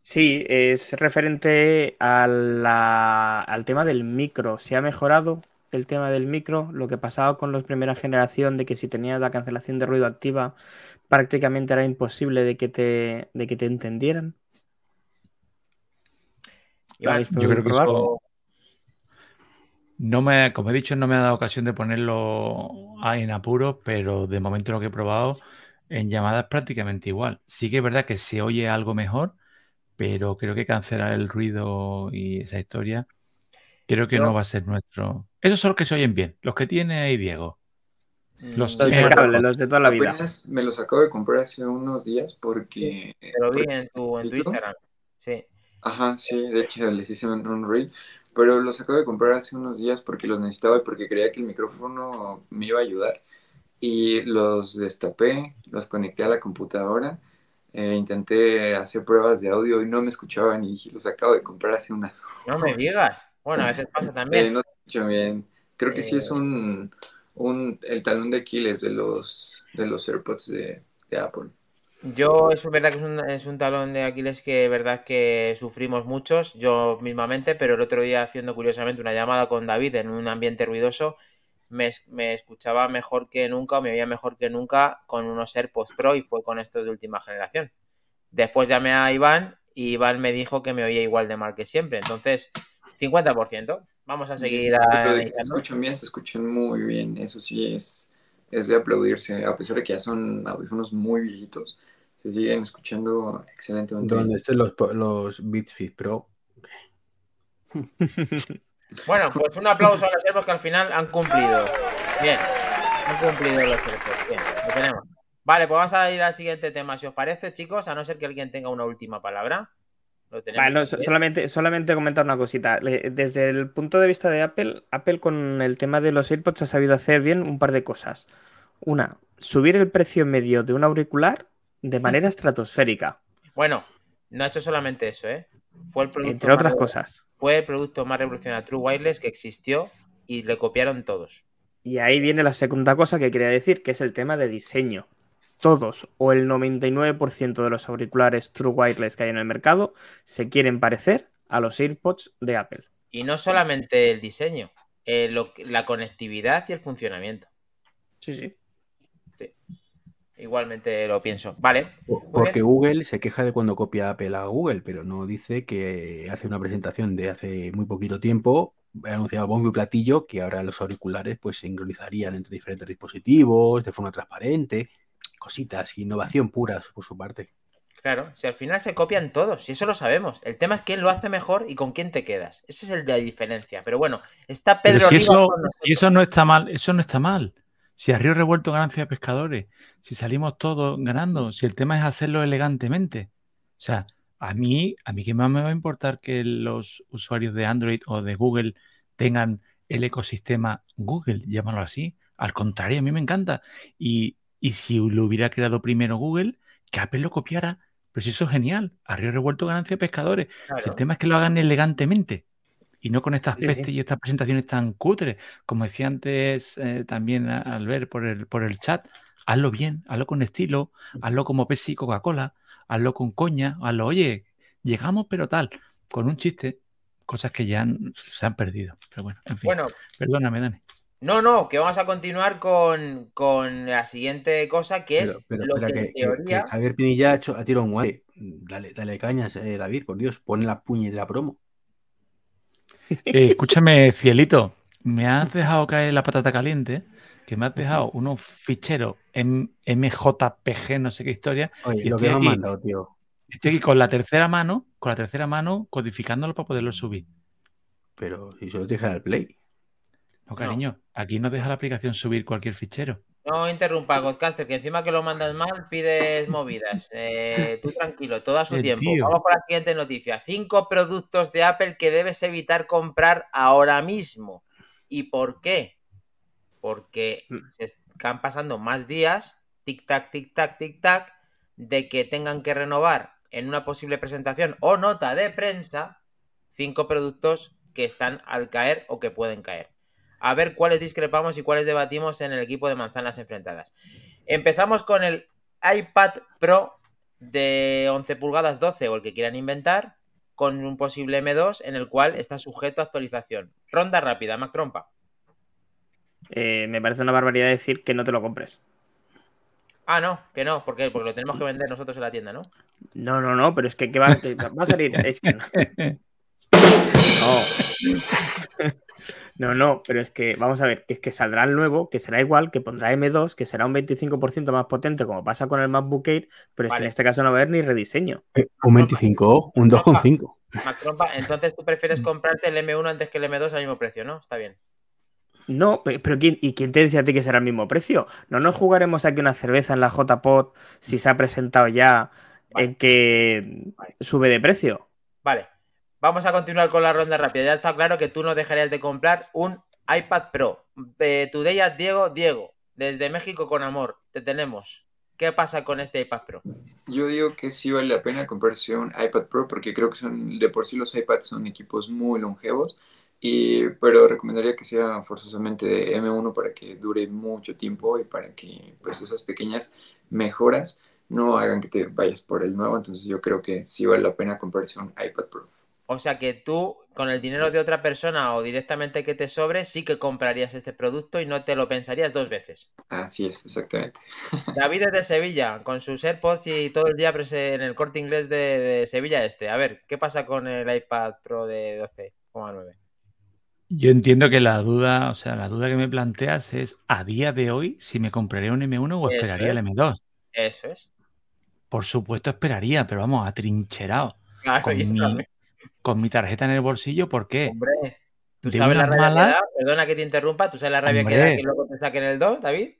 Sí, es referente a la- al tema del micro. Se ha mejorado el tema del micro, lo que pasaba con los primera generación, de que si tenías la cancelación de ruido activa, prácticamente era imposible de que te, de que te entendieran. ¿Lo Iván, Yo creo que eso, no me, como he dicho, no me ha dado ocasión de ponerlo en apuros, pero de momento lo que he probado en llamadas es prácticamente igual. Sí que es verdad que se oye algo mejor, pero creo que cancelar el ruido y esa historia, creo que Yo- no va a ser nuestro. Esos son los que se oyen bien, los que tiene ahí Diego. Los Los de cable, los de toda la vida. Me los acabo de comprar hace unos días porque... te lo vi en tu, en tu. Instagram. Sí. Ajá, sí, de hecho les hice un, un reel, pero los acabo de comprar hace unos días porque los necesitaba y porque creía que el micrófono me iba a ayudar. Y los destapé, los conecté a la computadora, eh, intenté hacer pruebas de audio y no me escuchaban y dije, los acabo de comprar hace unas No me digas. Bueno, a veces pasa Sí, también. no se bien. Creo que sí Eh, es un, un el talón de Aquiles de los de los AirPods de, de Apple. Yo es verdad que es un, es un talón de Aquiles que verdad que sufrimos muchos, yo mismamente, pero el otro día haciendo curiosamente una llamada con David en un ambiente ruidoso, me, es- me escuchaba mejor que nunca, o me oía mejor que nunca con unos AirPods Pro y fue con estos de última generación. Después llamé a Iván y Iván me dijo que me oía igual de mal que siempre. Entonces, 50%. Vamos a seguir que se escuchan bien, se escuchan muy bien. Eso sí es, es de aplaudirse, a pesar de que ya son audífonos muy viejitos, se siguen escuchando excelentemente bien. Donde estén los, los Beats Fit Pro. Bueno, pues un aplauso a los servos que al final han cumplido. Bien, han cumplido los servos. Bien, lo tenemos. Vale, pues vamos a ir al siguiente tema, si os parece, chicos, a no ser que alguien tenga una última palabra. Lo tenemos. Vale, no, solamente, solamente comentar una cosita. Desde el punto de vista de Apple, Apple con el tema de los AirPods ha sabido hacer bien un par de cosas. Una, subir el precio medio de un auricular de manera estratosférica, Bueno, no ha hecho solamente eso, ¿eh? Fue el producto entre otras más- cosas. Fue el producto más revolucionario True Wireless que existió y le copiaron todos. Y ahí viene la segunda cosa que quería decir, que es el tema de diseño. Todos o el 99% de los auriculares True Wireless que hay en el mercado se quieren parecer a los AirPods de Apple. Y no solamente el diseño, eh, lo la conectividad y el funcionamiento. Sí, sí. Igualmente lo pienso. Vale. Porque bien. Google se queja de cuando copia Apple a Google, pero no dice que hace una presentación de hace muy poquito tiempo, ha anunciado bombo y platillo que ahora los auriculares pues se sincronizarían entre diferentes dispositivos de forma transparente, cositas, innovación pura por su parte. Claro, si al final se copian todos, si eso lo sabemos. El tema es quién lo hace mejor y con quién te quedas. Ese es el de la diferencia. Pero bueno, está Pero Pedro si Rivas eso, con nosotros. si eso no está mal, eso no está mal. Si a río revuelto ganancia de pescadores, si salimos todos ganando, si el tema es hacerlo elegantemente. O sea, a mí, a mí qué más me va a importar que los usuarios de Android o de Google tengan el ecosistema Google, llámalo así. Al contrario, a mí me encanta. Y, y si lo hubiera creado primero Google, que Apple lo copiara. Pero si eso es genial. Arriba revuelto ganancia de pescadores. Si el tema es que lo hagan elegantemente y no con estas Sí, sí. pestes y estas presentaciones tan cutres. Como decía antes eh, también al ver por el, por el chat, hazlo bien, hazlo con estilo, hazlo como Pepsi y Coca-Cola, hazlo con coña, hazlo, oye, llegamos pero tal, con un chiste, cosas que ya han- se han perdido. Pero bueno, en fin, Bueno, perdóname, Dani. no, no, que vamos a continuar con, con la siguiente cosa, que es Pero, pero lo espera, que en que, que- teoría. que Javier Pinilla ha, hecho, ha tirado un guay. Dale, dale cañas, eh, David, por Dios, pon la puñetera promo. Eh, escúchame, Cielito, me has dejado caer la patata caliente, que me has dejado unos ficheros M- MJPG, no sé qué historia. Oye, Y lo que me han aquí. mandado, tío. Estoy aquí con la tercera mano, con la tercera mano, codificándolo para poderlo subir. Pero si solo te dijera el play. No, cariño, aquí no deja la aplicación subir cualquier fichero. No interrumpa, Godcaster, que encima que lo mandas mal pides movidas. Eh, tú tranquilo, todo a su El tiempo. tío. Vamos con la siguiente noticia. Cinco productos de Apple que debes evitar comprar ahora mismo. ¿Y por qué? Porque Mm. se están pasando más días, tic-tac, tic-tac, tic-tac, de que tengan que renovar en una posible presentación o nota de prensa cinco productos que están al caer o que pueden caer. A ver cuáles discrepamos y cuáles debatimos en el equipo de manzanas enfrentadas. Empezamos con el iPad Pro de 11 pulgadas 12 o el que quieran inventar, con un posible M2 en el cual está sujeto a actualización. Ronda rápida, Mac Trompa. Eh, me parece una barbaridad decir que no te lo compres. Ah, no, que no, ¿por qué? Porque lo tenemos que vender nosotros en la tienda, ¿no? No, no, no, pero es que, ¿qué va, que va a salir. Es que no. No. No, no, pero es que, vamos a ver, es que saldrá el nuevo, que será igual, que pondrá M2, que será un 25% más potente, como pasa con el MacBook Air, pero es que en este caso no va a haber ni rediseño. Eh, un 25, un 2,5. Mac Trompa, entonces tú prefieres comprarte el M1 antes que el M2 al mismo precio, ¿no? Está bien. No, pe- pero ¿quién, ¿y quién te dice a ti que será el mismo precio? No nos jugaremos aquí una cerveza en la JPod si se ha presentado ya Vale. en que sube de precio. Vale, vamos a continuar con la ronda rápida. Ya está claro que tú no dejarías de comprar un iPad Pro. De Today at Diego, Diego, desde México con amor, te tenemos. ¿Qué pasa con este iPad Pro? Yo digo que sí vale la pena comprarse un iPad Pro porque creo que son, de por sí los iPads son equipos muy longevos, y, pero recomendaría que sea forzosamente de M1 para que dure mucho tiempo y para que pues esas pequeñas mejoras no hagan que te vayas por el nuevo. Entonces yo creo que sí vale la pena comprarse un iPad Pro. O sea que tú, con el dinero de otra persona o directamente que te sobre, sí que comprarías este producto y no te lo pensarías dos veces. Así es, exactamente. David es de Sevilla, con sus AirPods y todo el día en el corte inglés de, de Sevilla este. A ver, ¿qué pasa con el iPad Pro de 12,9? Yo entiendo que la duda, o sea, la duda que me planteas es a día de hoy si me compraría un M1 o esperaría es. el M2. Eso es. Por supuesto esperaría, pero vamos, atrincherado. Claro, Con mi. Con mi tarjeta en el bolsillo, ¿por qué? Hombre, tú sabes la rabia que malas- da, perdona que te interrumpa, tú sabes la rabia que da que luego te saquen el 2, David.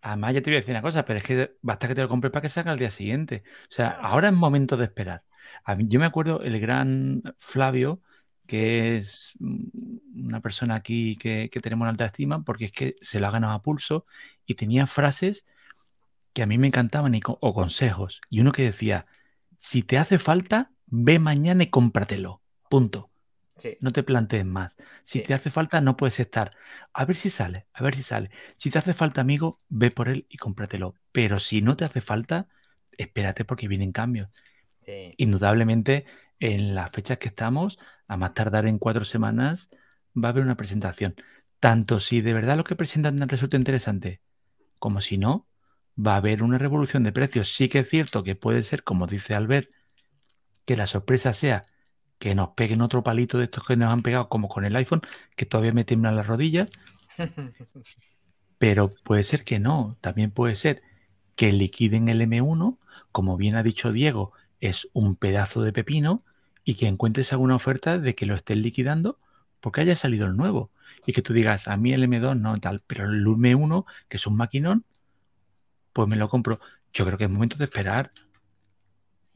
Además, ya te voy a decir una cosa, pero es que basta que te lo compres para que salga al día siguiente. O sea, ahora es momento de esperar. A mí, yo me acuerdo el gran Flavio, que es una persona aquí que, que tenemos en alta estima, porque es que se lo ha ganado a pulso y tenía frases que a mí me encantaban y o consejos. Y uno que decía, si te hace falta, ve mañana y cómpratelo. Punto. Sí. No te plantees más. Si Sí. te hace falta, no puedes estar. A ver si sale, a ver si sale. Si te hace falta, amigo, ve por él y cómpratelo. Pero si no te hace falta, espérate porque vienen cambios. Sí. Indudablemente, en las fechas que estamos, a más tardar en cuatro semanas, va a haber una presentación. Tanto si de verdad lo que presentan resulta interesante, como si no, va a haber una revolución de precios. Sí que es cierto que puede ser, como dice Albert, que la sorpresa sea que nos peguen otro palito de estos que nos han pegado, como con el iPhone, que todavía me tiemblan las rodillas, pero puede ser que no. También puede ser que liquiden el M1, como bien ha dicho Diego, es un pedazo de pepino, y que encuentres alguna oferta de que lo estén liquidando porque haya salido el nuevo. Y que tú digas, a mí el M2 no tal, pero el M1, que es un maquinón, pues me lo compro. Yo creo que es momento de esperar.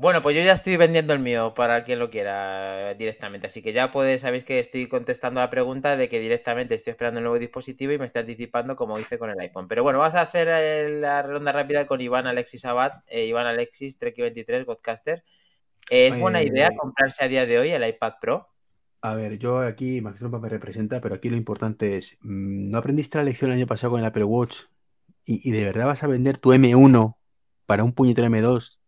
Bueno, pues yo ya estoy vendiendo el mío para quien lo quiera directamente. Así que ya podéis, sabéis que estoy contestando la pregunta de que directamente estoy esperando el nuevo dispositivo y me estoy anticipando como hice con el iPhone. Pero bueno, vamos a hacer eh, la ronda rápida con Iván Alexis Abad, eh, Iván Alexis, Trek23, Godcaster. ¿Es buena Eh, idea comprarse a día de hoy el iPad Pro? A ver, yo aquí, Max Trompa me representa, pero aquí lo importante es, mm, ¿no aprendiste la lección el año pasado con el Apple Watch? ¿Y, y de verdad vas a vender tu M1 para un puñetero M2,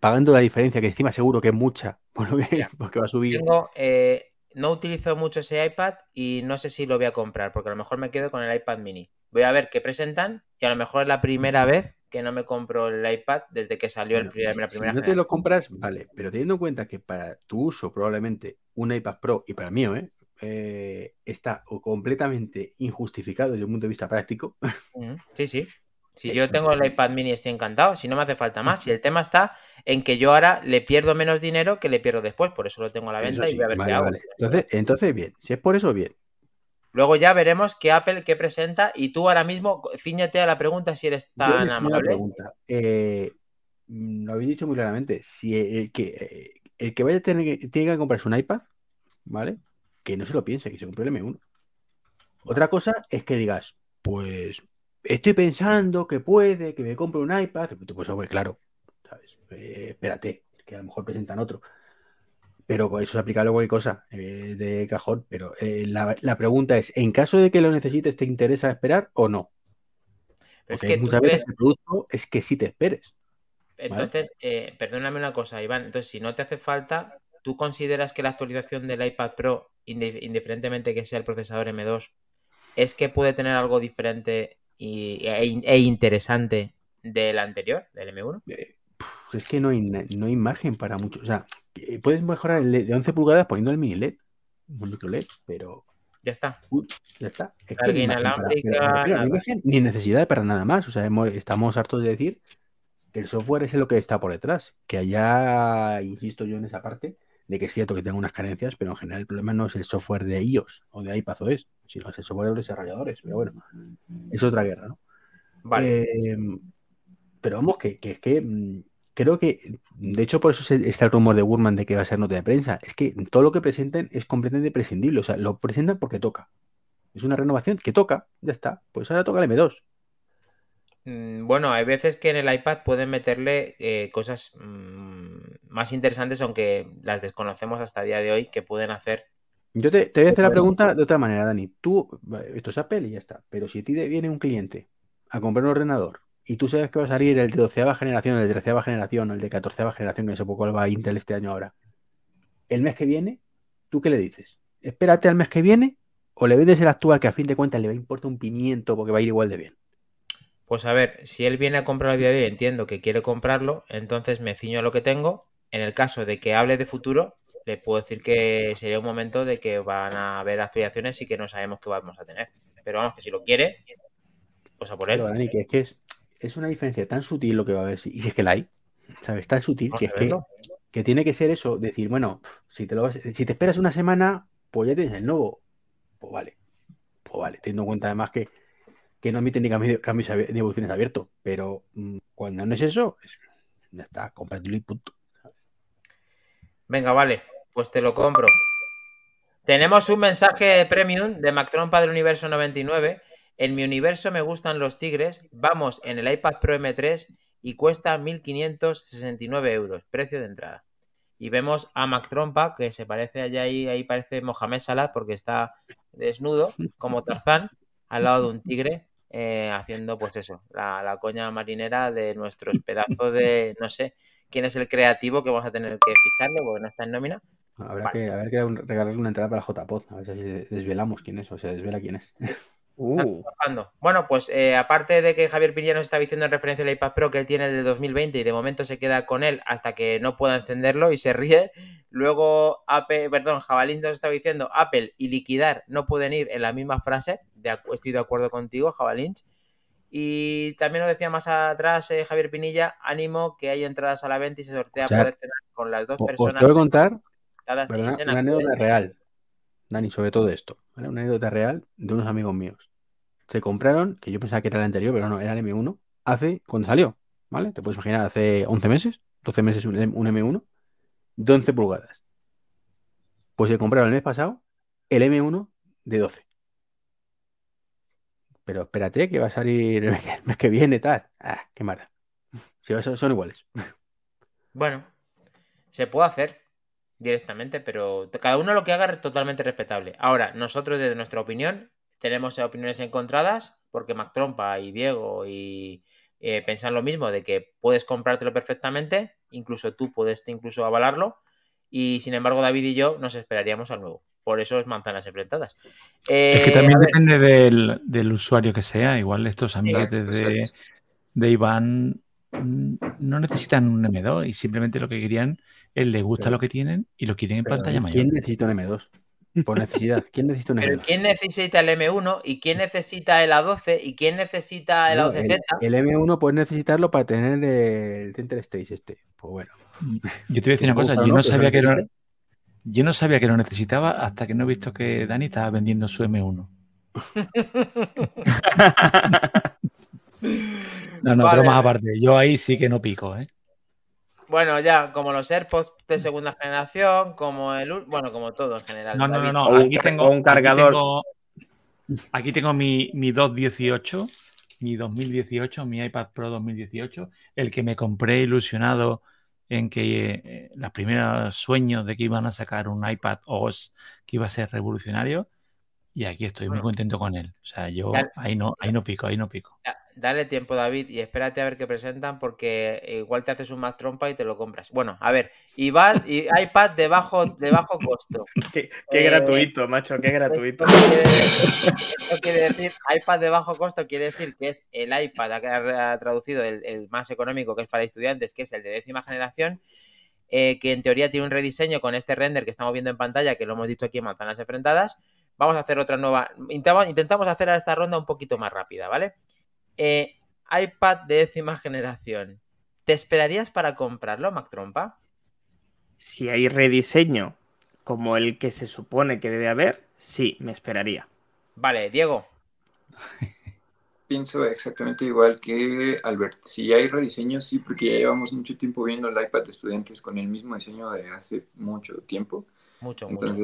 pagando la diferencia, que encima seguro que es mucha, por lo que, porque va a subir? Tengo, eh, no utilizo mucho ese iPad y no sé si lo voy a comprar, porque a lo mejor me quedo con el iPad mini. Voy a ver qué presentan y a lo mejor es la primera vez que no me compro el iPad desde que salió el primer- si- la si primera no te lo compras, vale, pero teniendo en cuenta que para tu uso probablemente un iPad Pro, y para mío, ¿eh? eh, está completamente injustificado desde un punto de vista práctico, Sí, sí. Si Eh, yo tengo el iPad mini estoy encantado, si no me hace falta más. Y el tema está en que yo ahora le pierdo menos dinero que le pierdo después, por eso lo tengo a la venta y voy a ver vale, qué hago. vale. Entonces, entonces, bien, si es por eso, bien. Luego ya veremos qué Apple qué presenta y tú ahora mismo ciñete a la pregunta si eres Yo tan una amable. pregunta. Eh, lo habéis dicho muy claramente. Si el que, eh, el que vaya a tener que, tiene que comprarse un iPad, ¿vale? Que no se lo piense, que se compre el M1. Otra cosa es que digas, pues estoy pensando que puede, que me compre un iPad. Pues hombre, claro, ¿sabes? Eh, espérate, que a lo mejor presentan otro. Pero con eso es aplicable a cualquier cosa eh, de cajón. Pero eh, la, la pregunta es, en caso de que lo necesites, ¿te interesa esperar o no? Es que tú muchas veces el producto es que sí te esperes. Entonces, perdóname una cosa, Iván. Entonces, si no te hace falta, ¿tú consideras que la actualización del iPad Pro, indiferentemente que sea el procesador M2, es que puede tener algo diferente y, e, e interesante del anterior, del M1? Eh, pues es que no hay, no hay margen para mucho. O sea, que puedes mejorar el LED de 11 pulgadas poniendo el mini LED, un micro LED, pero Ya está. uh, ya está. Es que para- ni necesidad para nada más. O sea, hemos- estamos hartos de decir que el software es lo que está por detrás. Que allá, insisto yo en esa parte, de que es cierto que tengo unas carencias, pero en general el problema no es el software de iOS o de iPadOS, sino es el software de los desarrolladores. Pero bueno, es otra guerra, ¿no? Vale. Eh, pero vamos, que, que es que mm, creo que, de hecho, por eso se- está el rumor de Gurman de que va a ser nota de prensa. Es que todo lo que presenten es completamente prescindible. O sea, lo presentan porque toca. Es una renovación que toca, ya está. Pues ahora toca el M2. Mm, Bueno, hay veces que en el iPad pueden meterle eh, cosas mm, más interesantes, aunque las desconocemos hasta el día de hoy, que pueden hacer. Yo te, te voy a hacer la pregunta de otra manera, Dani. Tú, esto es Apple y ya está. Pero si a ti viene un cliente a comprar un ordenador y tú sabes que va a salir el de doceava generación, el de treceava generación, el de catorceava generación, que no sé por cuál va Intel este año ahora, el mes que viene, ¿tú qué le dices? ¿Espérate al mes que viene o le vendes el actual que a fin de cuentas le va a importar un pimiento porque va a ir igual de bien? Pues a ver, si él viene a comprarlo a día de hoy, entiendo que quiere comprarlo, entonces me ciño a lo que tengo. En el caso de que hable de futuro, le puedo decir que sería un momento de que van a haber actualizaciones y que no sabemos qué vamos a tener. Pero vamos, que si lo quiere, pues a por él. Pero, Dani, que es que es, es una diferencia tan sutil lo que va a haber. si- Y si es que la hay, ¿sabes? Tan sutil Vamos que es que, tiene que ser eso, decir, bueno, si te lo vas- si te esperas una semana, pues ya tienes el nuevo. Pues vale. Pues vale, teniendo en cuenta además que, que no admite ni cambios, cambios evoluciones abiertos. Pero mm, cuando no es eso, es- ya está, cómpratelo y punto. Venga, vale, pues te lo compro. Tenemos un mensaje premium de Mactrompa del Universo 99. En mi universo me gustan los tigres. Vamos en el iPad Pro M3 y cuesta 1.569 euros, precio de entrada. Y vemos a Mac Trompa, que se parece allá ahí, ahí parece Mohamed Salah, porque está desnudo, como Tarzán, al lado de un tigre, eh, haciendo pues eso, la, la coña marinera de nuestros pedazos de, no sé, quién es el creativo que vamos a tener que ficharle, porque no está en nómina. Habrá Vale. que, habrá que regalarle una entrada para JPod, a ver si desvelamos quién es, o sea, desvela quién es. Uh. Bueno, pues eh, aparte de que Javier Piñera nos está diciendo en referencia al iPad Pro que él tiene el de 2020 y de momento se queda con él hasta que no pueda encenderlo y se ríe. Luego, Apple, perdón, Jabalín nos está diciendo Apple y liquidar no pueden ir en la misma frase. De estoy de acuerdo contigo, Jabalín. Y también nos decía más atrás eh, Javier Pinilla, ánimo que hay entradas a la venta y se sortea O sea, poder cenar con las dos Os, os personas. tengo que contar una, anécdota real, Dani, sobre todo esto, ¿vale? Una anécdota real de unos amigos míos. Se compraron, que yo pensaba que era el anterior, pero no, era el M1, hace, cuando salió, ¿vale? Te puedes imaginar, hace 11 meses, 12 meses un, un M1, de 11 pulgadas. Pues he comprado el mes pasado el M1 de 12. Pero espérate que va a salir el mes que viene, tal. Ah, qué mala. Si son, iguales. Bueno, se puede hacer directamente, pero cada uno lo que haga es totalmente respetable. Ahora, nosotros desde nuestra opinión tenemos opiniones encontradas porque Mac Trompa y Diego y eh, pensan lo mismo de que puedes comprártelo perfectamente, incluso tú puedes incluso avalarlo y sin embargo David y yo nos esperaríamos al nuevo. Por eso es manzanas enfrentadas. es que Eh, también depende del, del usuario que sea. Igual estos amiguetes Exacto, de, exacto. de Iván mm, no necesitan un M2 y simplemente lo que querían es les gusta Pero- lo que tienen y lo quieren en pantalla mayor. ¿Quién necesita un M2? Por necesidad. ¿Quién necesita un M2? pero ¿quién necesita el M1 y quién necesita el A12 y quién necesita el No, A12Z? el, el M1 puedes necesitarlo para tener el Center Stage este. Pues bueno. Yo te voy a decir una cosa, yo no, no sabía que necesitas. Yo no sabía que lo necesitaba hasta que no he visto que Dani estaba vendiendo su M1. No, no, Vale. pero más aparte, yo ahí sí que no pico, ¿eh? Bueno, ya, como los AirPods de segunda generación, como el... Bueno, como todo en general. No, no, no, no. Aquí tengo, un aquí cargador. tengo- Aquí tengo, mi, mi 218, mi 2018, mi iPad Pro 2018, el que me compré ilusionado en que eh, los primeros sueños de que iban a sacar un iPad OS que iba a ser revolucionario. Y aquí estoy muy contento con él. O sea, yo Dale. ahí no, ahí no pico, ahí no pico. Da- Dale tiempo, David, y espérate a ver qué presentan, porque igual te haces un Mac trompa y te lo compras. Bueno, a ver, y iPad de bajo, de bajo costo. Qué, qué Eh, gratuito, macho, qué gratuito. Esto quiere, esto quiere decir, iPad de bajo costo quiere decir que es el iPad, ha traducido el, el más económico, que es para estudiantes, que es el de décima generación, eh, que en teoría tiene un rediseño con este render que estamos viendo en pantalla, que lo hemos dicho aquí en Manzanas Enfrentadas. Vamos a hacer otra nueva. Intentamos, intentamos hacer esta ronda un poquito más rápida, ¿vale? Eh, iPad de décima generación. ¿Te esperarías para comprarlo, Mac Trompa? Si hay rediseño como el que se supone que debe haber, sí, me esperaría. Vale, Diego. Pienso exactamente igual que Albert. Si hay rediseño, sí, porque ya llevamos mucho tiempo viendo el iPad de estudiantes con el mismo diseño de hace mucho tiempo. Mucho, mucho.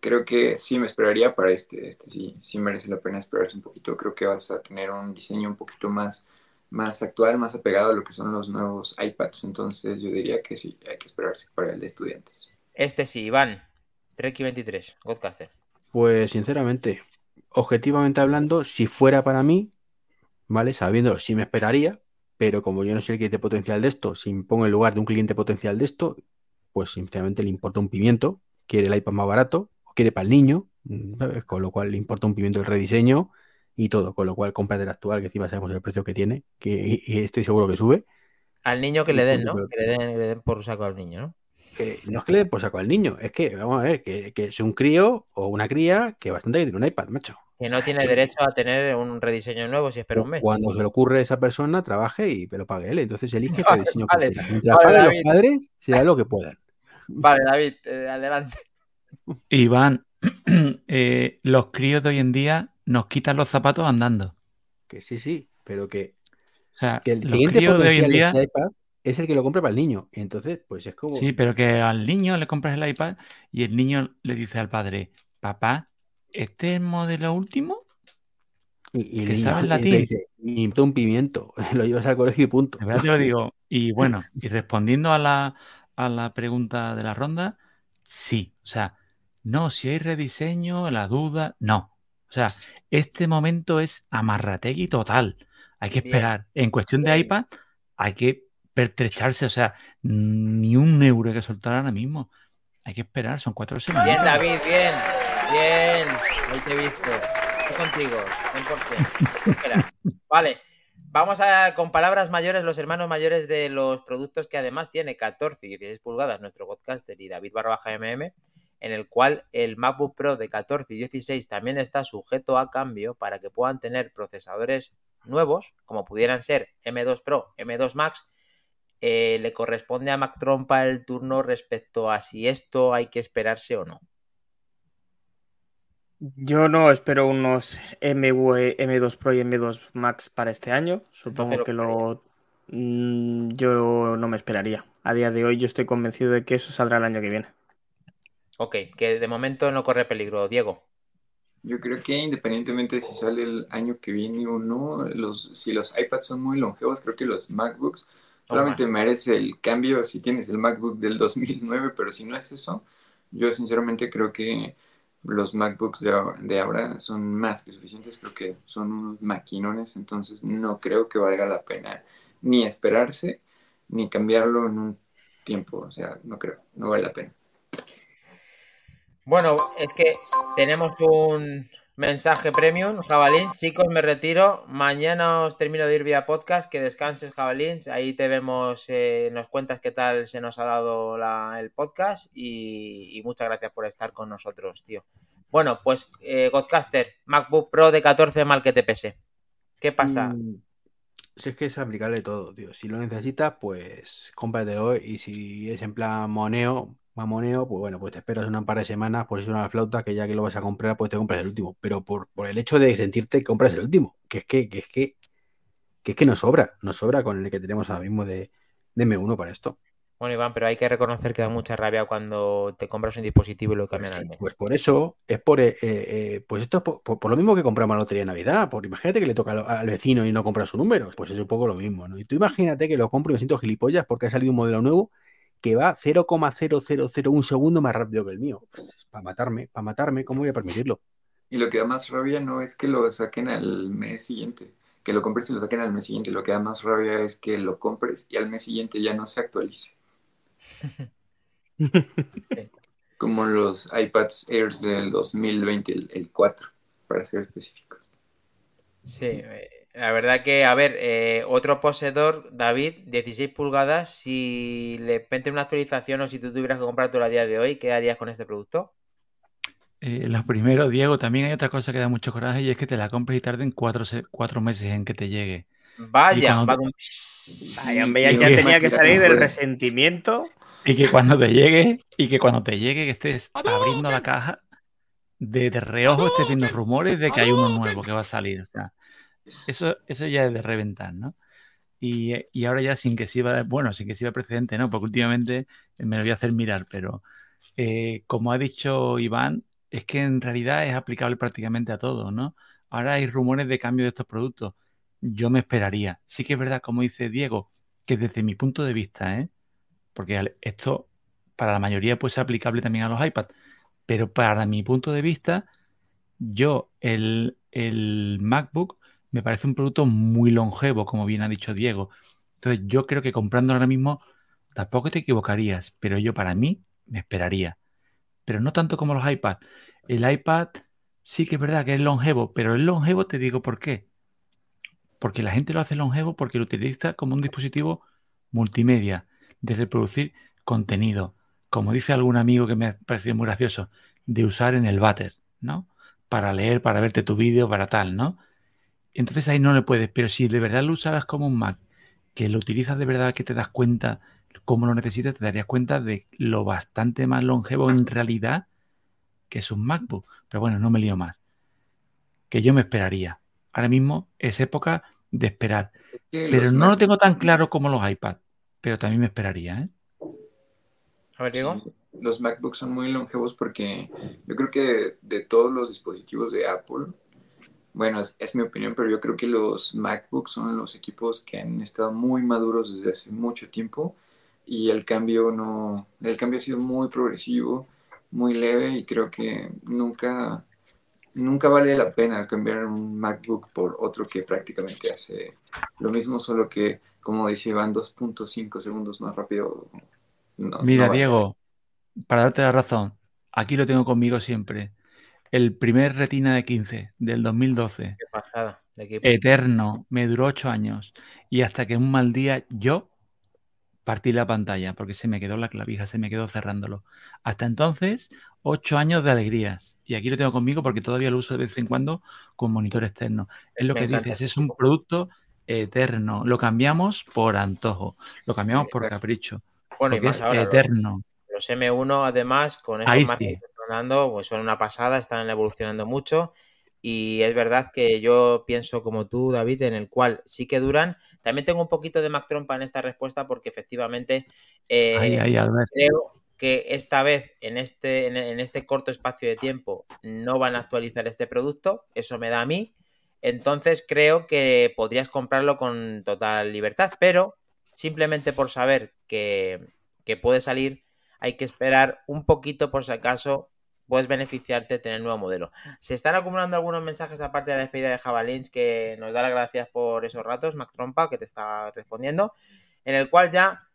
Creo que sí me esperaría para este. Este sí, sí merece la pena esperarse un poquito. Creo que vas a tener un diseño un poquito más, más actual, más apegado a lo que son los nuevos iPads. Entonces, yo diría que sí, hay que esperarse para el de estudiantes. Este sí, Iván. Treki23, Godcaster. Pues sinceramente, objetivamente hablando, si fuera para mí, ¿vale? Sabiéndolo, sí me esperaría, pero como yo no soy el cliente potencial de esto, si me pongo en lugar de un cliente potencial de esto, pues sinceramente le importa un pimiento, quiere el iPad más barato, o quiere para el niño, ¿sabes? Con lo cual le importa un pimiento el rediseño y todo, con lo cual compra del actual, que encima sabemos el precio que tiene, que y- estoy seguro que sube. Al niño que le den, ¿no? Que le den, que le den por saco al niño, ¿no? Eh, no es que le den por saco al niño, es que, vamos a ver, que, que es un crío o una cría que bastante que tiene un iPad, macho. Que no tiene derecho a tener un rediseño nuevo si espera un mes. Cuando se le ocurre a esa persona, trabaje y lo pague él. Entonces elige Vale, el diseño vale, que quiera. Mientras vale, los padres, será lo que puedan. Vale, David, eh, adelante. Iván, eh, los críos de hoy en día nos quitan los zapatos andando. Que sí, sí, pero que, O sea, que el cliente de hoy en día, iPad es el que lo compre para el niño. Entonces, pues es como. sí, pero que al niño le compras el iPad y el niño le dice al padre, papá, ¿este es el modelo último? y, y que el sabe niño latín. ni un pimiento, lo llevas al colegio y punto. De verdad te lo digo. Y bueno, y respondiendo a la, a la pregunta de la ronda, sí. O sea, no, si hay rediseño, la duda, no. O sea, este momento es amarrategui total. Hay que Bien. esperar. En cuestión de iPad, hay que pertrecharse. O sea, ni un euro que soltar ahora mismo. Hay que esperar, son cuatro semanas. Bien, David, bien. Bien. Ahí te he visto. Estoy contigo, 100%. Espera. Vale. Vamos a, con palabras mayores, los hermanos mayores de los productos que además tiene 14 y 16 pulgadas nuestro podcaster y David Barbaja MM, en el cual el MacBook Pro de 14 y 16 también está sujeto a cambio para que puedan tener procesadores nuevos, como pudieran ser M2 Pro, M2 Max, eh, le corresponde a Mac Trompa el turno respecto a si esto hay que esperarse o no. Yo no espero unos MV, M2 Pro y M2 Max para este año. Supongo que lo lo. Mm, yo no me esperaría. A día de hoy yo estoy convencido de que eso saldrá el año que viene. Ok, que de momento no corre peligro. Diego. Yo creo que independientemente de si sale el año que viene o no, los, si los iPads son muy longevos, creo que los MacBooks solamente merece el cambio si tienes el MacBook del 2009, pero si no es eso, yo sinceramente creo que los MacBooks de, ahora- de ahora son más que suficientes, creo que son unos maquinones, entonces no creo que valga la pena ni esperarse ni cambiarlo en un tiempo, o sea, no creo, no vale la pena. Bueno, es que tenemos un mensaje premium, Jabalín. Chicos, me retiro. Mañana os termino de ir vía podcast. Que descanses, Jabalín. Ahí te vemos, eh, nos cuentas qué tal se nos ha dado la- el podcast. Y, muchas gracias por estar con nosotros, tío. Bueno, pues, eh, Godcaster, MacBook Pro de 14 mal que te pese. ¿Qué pasa? Mm, Si es que es aplicable todo, tío. Si lo necesitas, pues cómpratelo. Y si es en plan moneo, mamoneo, pues bueno, pues te esperas una par de semanas, por si la flauta, que ya que lo vas a comprar, pues te compras el último. Pero por, por el hecho de sentirte que compras el último. Que es que, que es que, que es que nos sobra, nos sobra con el que tenemos ahora mismo de, de M1 para esto. Bueno, Iván, pero hay que reconocer que da mucha rabia cuando te compras un dispositivo y lo cambian Pues, al sí, mes. pues por eso, es por, eh, eh, pues esto es por, por- por lo mismo que compramos la lotería de Navidad. Por, imagínate que le toca al, al vecino y no compra su número. Pues es un poco lo mismo, ¿no? Y tú imagínate que lo compro y me siento gilipollas porque ha salido un modelo nuevo que va 0,0001 segundo más rápido que el mío. Pues, para matarme, para matarme, ¿cómo voy a permitirlo? Y lo que da más rabia no es que lo saquen al mes siguiente, que lo compres y lo saquen al mes siguiente. Lo que da más rabia es que lo compres y al mes siguiente ya no se actualice. Como los iPads Airs del 2020, el, el 4, para ser específicos. Sí, eh, la verdad que, a ver, eh, otro poseedor, David, 16 pulgadas, si le pente una actualización o si tú tuvieras que comprártelo a día de hoy, ¿qué harías con este producto? Eh, lo primero, Diego, también hay otra cosa que da mucho coraje y es que te la compres y tarden cuatro, cuatro meses en que te llegue. Vaya, cuando va hombre, ya, tenía que salir del resentimiento. Y que cuando te llegue, y que cuando te llegue, que estés abriendo la caja, de, de reojo estés viendo rumores de que hay uno nuevo que va a salir. O sea, eso, eso ya es de reventar, ¿no? Y, eh, y ahora ya sin que sirva, bueno, sin que sirva precedente, ¿no? Porque últimamente me lo voy a hacer mirar, pero eh, como ha dicho Iván, es que en realidad es aplicable prácticamente a todo, ¿no? Ahora hay rumores de cambio de estos productos. Yo me esperaría. Sí que es verdad, como dice Diego, que desde mi punto de vista, ¿eh? Porque esto para la mayoría puede ser aplicable también a los iPads, pero para mi punto de vista, yo el, el MacBook me parece un producto muy longevo, como bien ha dicho Diego. Entonces yo creo que comprándolo ahora mismo tampoco te equivocarías, pero yo para mí me esperaría. Pero no tanto como los iPads. El iPad sí que es verdad que es longevo, pero es longevo te digo por qué. Porque la gente lo hace longevo porque lo utiliza como un dispositivo multimedia, de reproducir contenido. Como dice algún amigo que me ha parecido muy gracioso, de usar en el váter, ¿no? Para leer, para verte tu vídeo, para tal, ¿no? Entonces ahí no le puedes, pero si de verdad lo usaras como un Mac, que lo utilizas de verdad, que te das cuenta cómo lo necesitas, te darías cuenta de lo bastante más longevo en realidad que es un MacBook. Pero bueno, no me lío más. Que yo me esperaría. Ahora mismo es época de esperar. Es que Pero no lo tengo tan claro como los iPad. Pero también me esperaría, ¿eh? A ver, Diego. Sí, Los MacBooks son muy longevos porque yo creo que de todos los dispositivos de Apple, bueno, es, es mi opinión, pero yo creo que los MacBooks son los equipos que han estado muy maduros desde hace mucho tiempo y el cambio no, el cambio ha sido muy progresivo, muy leve y creo que nunca, nunca vale la pena cambiar un MacBook por otro que prácticamente hace lo mismo, solo que, como dice Iván, 2.5 segundos más rápido. No, Mira, no vale. Diego, para darte la razón, aquí lo tengo conmigo siempre. El primer Retina de 15 del 2012, Qué pasada de eterno, me duró ocho años. Y hasta que un mal día yo partí la pantalla porque se me quedó la clavija, se me quedó cerrándolo. Hasta entonces, ocho años de alegrías. Y aquí lo tengo conmigo porque todavía lo uso de vez en cuando con monitor externo. Es lo que dices, es un producto eterno. Lo cambiamos por antojo, lo cambiamos por capricho, Bueno, y más es ahora, los, eterno. los M1, además, con esos Ahí sí. Pues son una pasada, están evolucionando mucho. Y es verdad que yo pienso como tú, David, en el cual sí que duran. También tengo un poquito de Mac Trompa en esta respuesta porque efectivamente eh, creo que esta vez, en este, en, en este corto espacio de tiempo, no van a actualizar este producto. Eso me da a mí. Entonces creo que podrías comprarlo con total libertad, pero simplemente por saber que, que puede salir, hay que esperar un poquito por si acaso puedes beneficiarte de tener nuevo modelo. Se están acumulando algunos mensajes aparte de la despedida de Javalins que nos da las gracias por esos ratos, Mac Trompa, que te está respondiendo, en el cual ya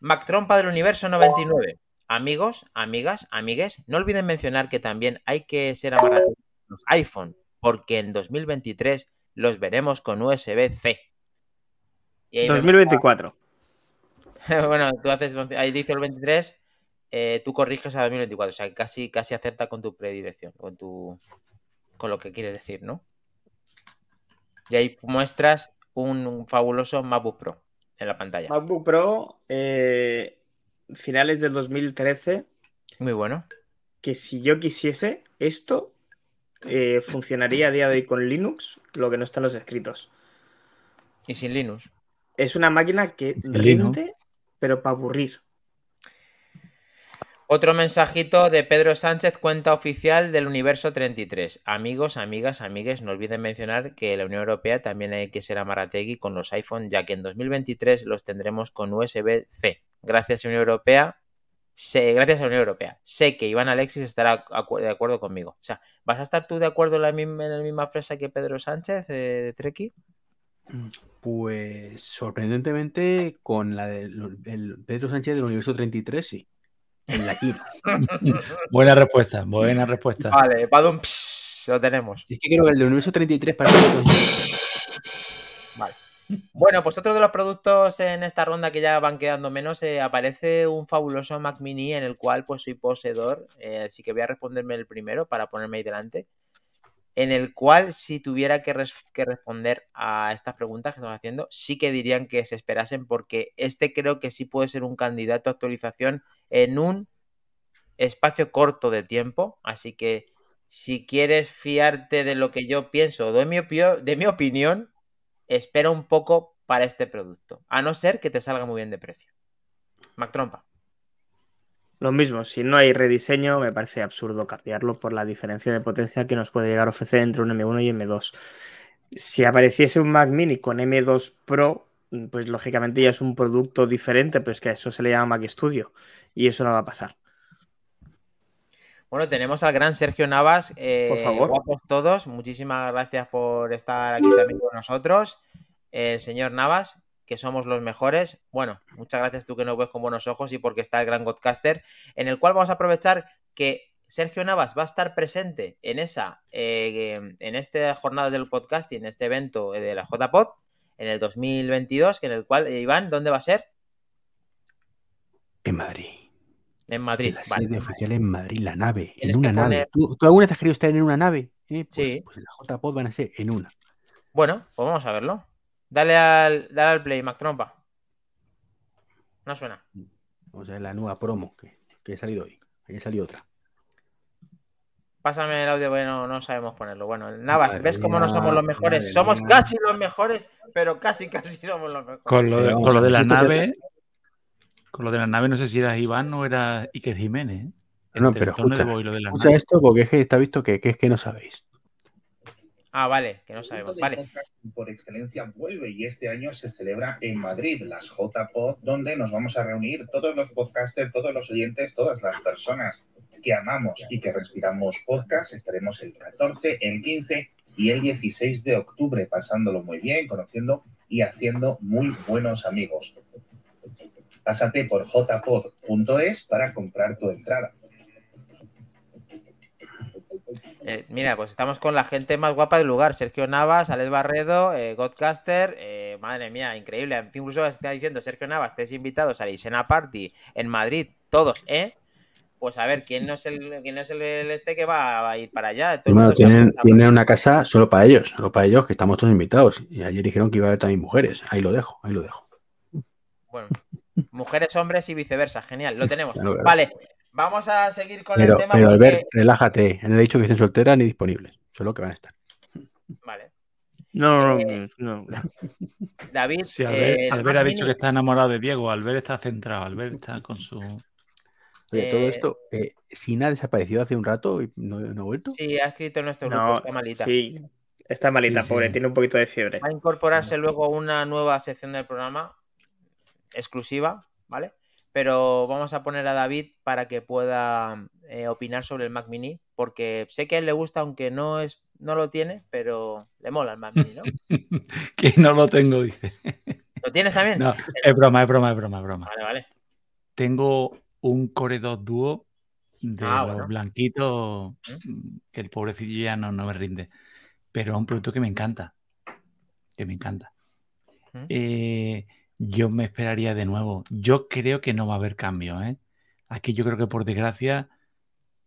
Mac Trompa del universo 99. Amigos, amigas, amigues, no olviden mencionar que también hay que ser amarrados los iPhone, porque en 2023 los veremos con USB-C. Y ahí me- 2024. bueno, tú haces, ahí dice el 23, eh, tú corriges a 2024, o sea, casi, casi acerta con tu predilección, con tu, con lo que quieres decir, ¿no? Y ahí muestras un, un fabuloso MacBook Pro en la pantalla. MacBook Pro, eh, finales del 2013, Muy bueno. que si yo quisiese, esto eh, funcionaría a día de hoy con Linux, lo que no está en los escritos. Y sin Linux. Es una máquina que rinde, pero para aburrir. Otro mensajito de Pedro Sánchez, cuenta oficial del Universo 33. Amigos, amigas, amigues, no olviden mencionar que la Unión Europea también hay que ser amarategui con los iPhone, ya que en 2023 los tendremos con USB-C. Gracias, Unión Europea. Gracias a la Unión Europea. Sé que Iván Alexis estará de acuerdo conmigo. O sea, ¿vas a estar tú de acuerdo en la misma, en frase que Pedro Sánchez eh, de Treki? Pues sorprendentemente con la del el Pedro Sánchez del Universo 33, sí. En latino. Buena respuesta, buena respuesta. Vale, Badum, psh, lo tenemos. Es que creo que el del Universo 33 parece que- Vale. Bueno, pues otro de los productos en esta ronda que ya van quedando menos, eh, aparece un fabuloso Mac Mini en el cual pues soy poseedor, eh, así que voy a responderme el primero para ponerme ahí delante, en el cual si tuviera que, res- que responder a estas preguntas que estamos haciendo, sí que dirían que se esperasen porque este creo que sí puede ser un candidato a actualización en un espacio corto de tiempo, así que si quieres fiarte de lo que yo pienso de de mi opinión, espera un poco para este producto, a no ser que te salga muy bien de precio. Mac Trompa. Lo mismo, si no hay rediseño, me parece absurdo cambiarlo por la diferencia de potencia que nos puede llegar a ofrecer entre un M1 y M2. Si apareciese un Mac Mini con M2 Pro, pues lógicamente ya es un producto diferente, pero es que a eso se le llama Mac Studio y eso no va a pasar. Bueno, tenemos al gran Sergio Navas. eh, Por favor. Guapos todos. Muchísimas gracias por estar aquí también con nosotros. El señor Navas, que somos los mejores. Bueno, muchas gracias tú que nos ves con buenos ojos y porque está el gran Godcaster, en el cual vamos a aprovechar que Sergio Navas va a estar presente en esa, eh, en esta jornada del podcast y en este evento de la JPod en el 2022, que en el cual, eh, Iván, ¿dónde va a ser? En Madrid. En Madrid. La Vale. sede oficial en Madrid, la nave. En una nave. poner- ¿Tú, tú alguna vez has querido estar en una nave? Eh, Pues, Sí. pues en la JPod van a ser en una. Bueno, pues vamos a verlo. Dale al, dale al play, Mac Trompa. No suena. O sea, la nueva promo que, que ha salido hoy. Ahí salido otra. Pásame el audio, bueno, no sabemos ponerlo. Bueno, Navas, Madre ¿ves cómo no somos los mejores? somos mía. casi los mejores, pero casi, casi somos los mejores. Con lo de, Pero vamos con lo a de la ver, nave, con lo de la nave, no sé si era Iván o era Iker Jiménez. ¿eh? No, pero de escucha, de la Escucha nave. esto porque es que está visto que, que es que no sabéis. Ah, vale, que no sabemos. Vale. por excelencia vuelve y este año se celebra en Madrid, las JPod, donde nos vamos a reunir todos los podcasters, todos los oyentes, todas las personas que amamos y que respiramos podcast. Estaremos el 14, el 15 y el 16 de octubre pasándolo muy bien, conociendo y haciendo muy buenos amigos. Pásate por jpod.es para comprar tu entrada. Eh, mira, pues estamos con la gente más guapa del lugar. Sergio Navas, Alex Barredo, eh, Godcaster. eh, madre mía, increíble. Incluso está diciendo Sergio Navas, estáis invitados a la Isena Party en Madrid, todos, ¿eh? Pues a ver, ¿quién no es el, quién no es el, el este que va a ir para allá? Bueno, tienen, una casa solo para ellos, solo para ellos, que estamos todos invitados. Y ayer dijeron que iba a haber también mujeres. Ahí lo dejo, ahí lo dejo. Bueno, mujeres, hombres y viceversa. Genial, lo tenemos. Claro, claro. Vale, vamos a seguir con Pero, el tema. pero porque- Albert, relájate. No he dicho que estén solteras ni disponibles. Solo que van a estar. No, Eh, no, no. David, Sí, Albert, eh, Albert ha dicho que está enamorado de Diego. Albert está centrado. Albert está con su. Oye, todo Eh, esto, eh, Sina ha desaparecido hace un rato y no, no ha vuelto. Sí, ha escrito en nuestro grupo, No, está malita. sí, está malita, Sí, pobre, sí. tiene un poquito de fiebre. Va a incorporarse luego una nueva sección del programa exclusiva, ¿vale? Pero vamos a poner a David para que pueda eh, opinar sobre el Mac Mini, porque sé que a él le gusta, aunque no es, no lo tiene, pero le mola el Mac Mini, ¿no? que no lo tengo, dice. ¿Lo tienes también? No, es broma, es broma, es broma, es broma. Vale, vale. Tengo un Core 2 Duo de Ah, los bueno. blanquitos mm, que el pobrecillo ya no, no me rinde. Pero es un producto que me encanta. Que me encanta. ¿Mm? Eh, yo me esperaría de nuevo. Yo creo que no va a haber cambio, ¿eh? Aquí yo creo que por desgracia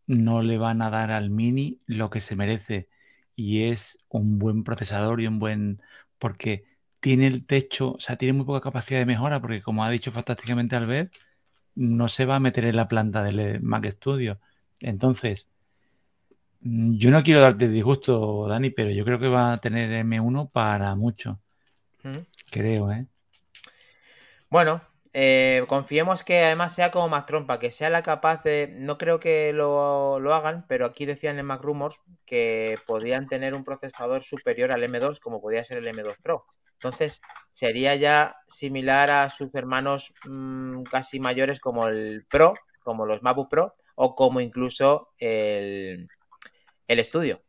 no le van a dar al Mini lo que se merece. Y es un buen procesador y un buen... Porque tiene el techo, o sea, tiene muy poca capacidad de mejora, porque como ha dicho fantásticamente Albert, no se va a meter en la planta del Mac Studio. Entonces, mm, yo no quiero darte disgusto, Dani, pero yo creo que va a tener M1 para mucho. ¿Mm? Creo, ¿eh? Bueno, eh, confiemos que además sea como Mac Trompa, que sea la capaz de. No creo que lo, lo hagan, pero aquí decían en Mac Rumors que podían tener un procesador superior al M2, como podía ser el M2 Pro. Entonces, sería ya similar a sus hermanos mm, casi mayores como el Pro, como los MacBook Pro, o como incluso el, el Studio,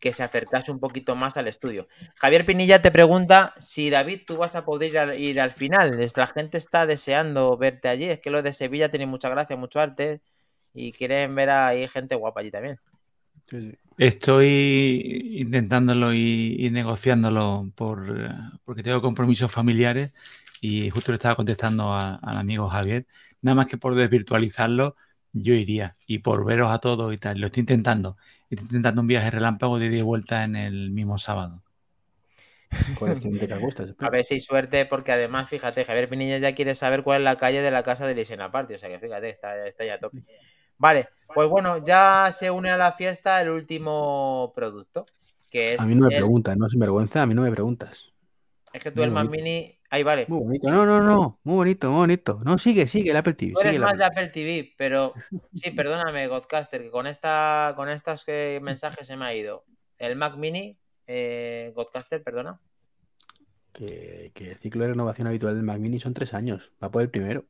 que se acercase un poquito más al estudio. Javier Pinilla te pregunta si David tú vas a poder ir al, ir al final. La gente está deseando verte allí. Es que lo de Sevilla tiene mucha gracia, mucho arte y quieren ver a ahí gente guapa allí también. Sí, sí. Estoy intentándolo y, y negociándolo por, porque tengo compromisos familiares y justo le estaba contestando a- al amigo Javier. Nada más que por desvirtualizarlo, yo iría y por veros a todos y tal. Lo estoy intentando. Estoy intentando un viaje relámpago de ida y vuelta en el mismo sábado. ¿Cuál es biblioteca vuestra? A ver si hay suerte, porque además, fíjate, Javier Pinilla ya quiere saber cuál es la calle de la casa de Lisena Party. O sea que fíjate, está, está ya a tope. Vale, pues bueno, ya se une a la fiesta el último producto. Que es, A mí no me el- preguntas, no sin vergüenza, a mí no me preguntas. es que tú el Mac. Mini. Ahí vale. Muy bonito, no, no, no, muy bonito, muy bonito. No, sigue, sigue el Apple TV. Tú eres sigue más de Apple TV, pero sí, perdóname, Godcaster, que con esta, con estos eh, mensajes se me ha ido. El Mac Mini, eh, Godcaster, perdona. Que, que el ciclo de renovación habitual del Mac Mini son tres años. Va por el primero.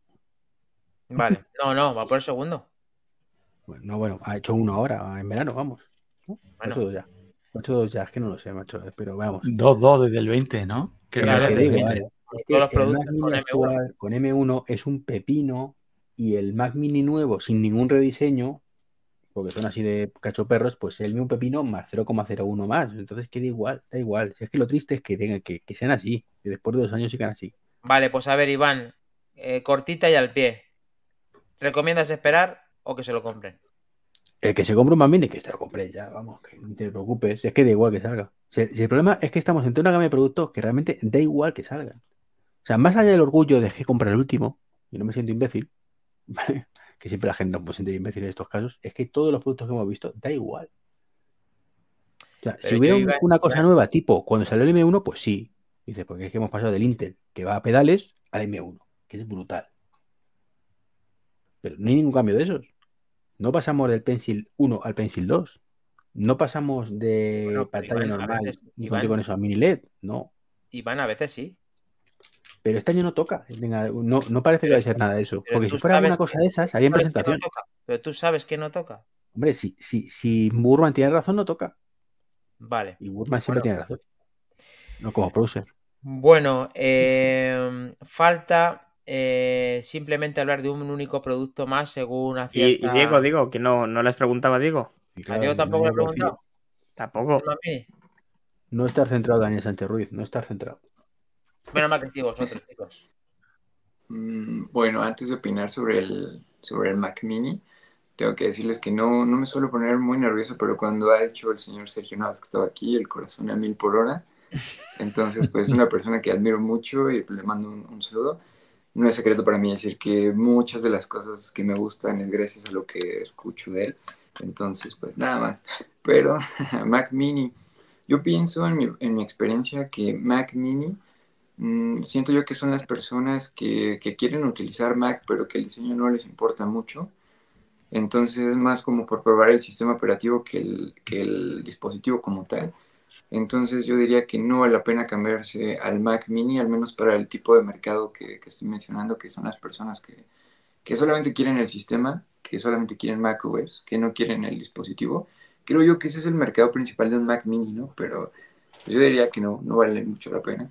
Vale. No, no, va por el segundo. Bueno, no, bueno, ha hecho uno ahora, en verano, vamos. ¿no? Ha Bueno. hecho dos ya. Ha hecho dos ya, es que no lo sé, macho, pero vamos. 2-2 desde el 20, ¿no? Creo que que desde da el igual, 20. es Todos que los el productos Mac Mini con M1. actual con M1 es un pepino y el Mac Mini nuevo sin ningún rediseño, porque son así de cachoperros, pues el mismo pepino más 0,01 más. Entonces queda igual, da igual. Si es que lo triste es que tengan que, que sean así, que después de dos años sigan así. Vale, pues a ver, Iván, eh, cortita y al pie. ¿Recomiendas esperar o que se lo compren? El que se compre un Mac Mini, que se lo compre ya, vamos, que no te preocupes, es que da igual que salga. Si, si el problema es que estamos entre una gama de productos que realmente da igual que salgan. O sea, más allá del orgullo de que comprar el último, y no me siento imbécil, ¿vale? que siempre la gente no puede sentir imbécil en estos casos, es que todos los productos que hemos visto da igual. O sea, si hubiera un- una cosa nueva, tipo cuando salió el M1, pues sí. Dice, porque es que hemos pasado del Intel, que va a pedales, al M1, que es brutal. Pero no hay ningún cambio de esos. No pasamos del Pencil 1 al Pencil 2. No pasamos de Bueno, pantalla normal ni con eso a mini LED. No. Iván, a veces sí. Pero este año no toca. Venga, no, no parece que vaya a ser nada de eso. Porque tú si fuera alguna sabes cosa que- de esas, haría en no presentación. toca. Pero tú sabes que no toca. Hombre, si, si, si Burman tiene razón, no toca. Vale. Y Burman siempre Bueno. tiene razón. No como Browser. Bueno, eh, falta eh, simplemente hablar de un único producto más según hacía Y, y esta- Diego, digo, que no, no les preguntaba a Diego. ¿A Diego tampoco le he preguntado? Tampoco. ¿El Mac Mini? No estar centrado, Daniel Sánchez Ruiz. No estar centrado. Menos mal que estoy vosotros. Mm, Bueno, antes de opinar sobre el, sobre el Mac Mini, tengo que decirles que no, no me suelo poner muy nervioso, pero cuando ha hecho el señor Sergio Navas que estaba aquí, el corazón a mil por hora. Entonces, pues es una persona que admiro mucho y le mando un, un saludo. No es secreto para mí decir que muchas de las cosas que me gustan es gracias a lo que escucho de él. Entonces, pues nada más. Pero Mac Mini, Yo pienso en mi, en mi experiencia que Mac Mini, mm, siento yo que son las personas que, que quieren utilizar Mac, pero que el diseño no les importa mucho. Entonces es más como por probar el sistema operativo que el, que el dispositivo como tal. Entonces yo diría que no vale la pena cambiarse al Mac mini, al menos para el tipo de mercado que, que estoy mencionando, que son las personas que, que solamente quieren el sistema, que solamente quieren Mac OS, que no quieren el dispositivo. Creo yo que ese es el mercado principal de un Mac mini, ¿no? Pero yo diría que no, no vale mucho la pena.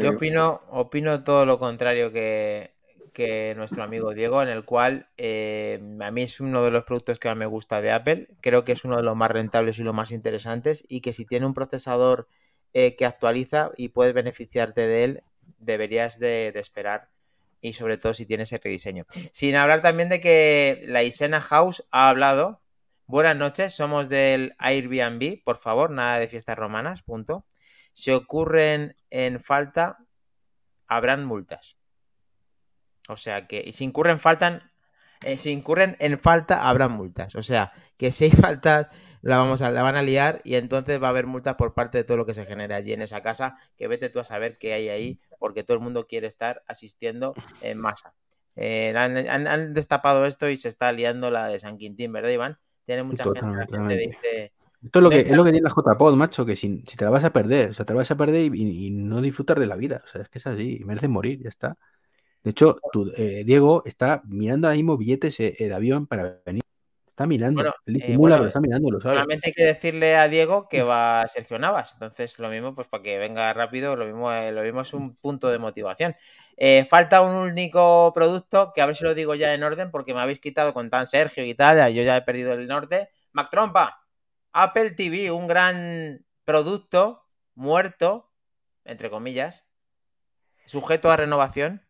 Yo opino, opino todo lo contrario que, que nuestro amigo Diego, en el cual eh, a mí es uno de los productos que más me gusta de Apple. Creo que es uno de los más rentables y los más interesantes. Y que si tiene un procesador eh, que actualiza y puedes beneficiarte de él, deberías de, de esperar. Y sobre todo si tienes ese rediseño. Sin hablar también de que la Isena House ha hablado. Buenas noches, somos del Airbnb, por favor, nada de fiestas romanas, punto. Si ocurren en falta, habrán multas. O sea que, y si incurren faltan, eh, si incurren en falta, habrá multas. O sea, que si hay faltas, la vamos a, la van a liar y entonces va a haber multas por parte de todo lo que se genere allí en esa casa, que vete tú a saber qué hay ahí, porque todo el mundo quiere estar asistiendo en masa. Eh, han, han- han destapado esto y se está liando la de San Quintín, ¿verdad, Iván? Tiene mucha gente, Totalmente, gente dice, Esto es lo que, es lo que tiene la JPod, macho, que si, si te la vas a perder, o sea, te la vas a perder y, no disfrutar de la vida. O sea, es que es así, y mereces morir, ya está. De hecho, tú, eh, Diego está mirando ahora mismo billetes eh, de avión para venir. Está mirando. Bueno, Él dice, eh, "Mula", bueno, pero está mirando, lo sabe. Solamente hay que decirle a Diego que va Sergio Navas. Entonces, lo mismo, pues para que venga rápido, lo mismo, eh, lo mismo es un punto de motivación. Eh, falta un único producto, que a ver si lo digo ya en orden, porque me habéis quitado con tan Sergio y tal, yo ya he perdido el norte. Mac Trompa, Apple TV, un gran producto muerto, entre comillas, sujeto a renovación,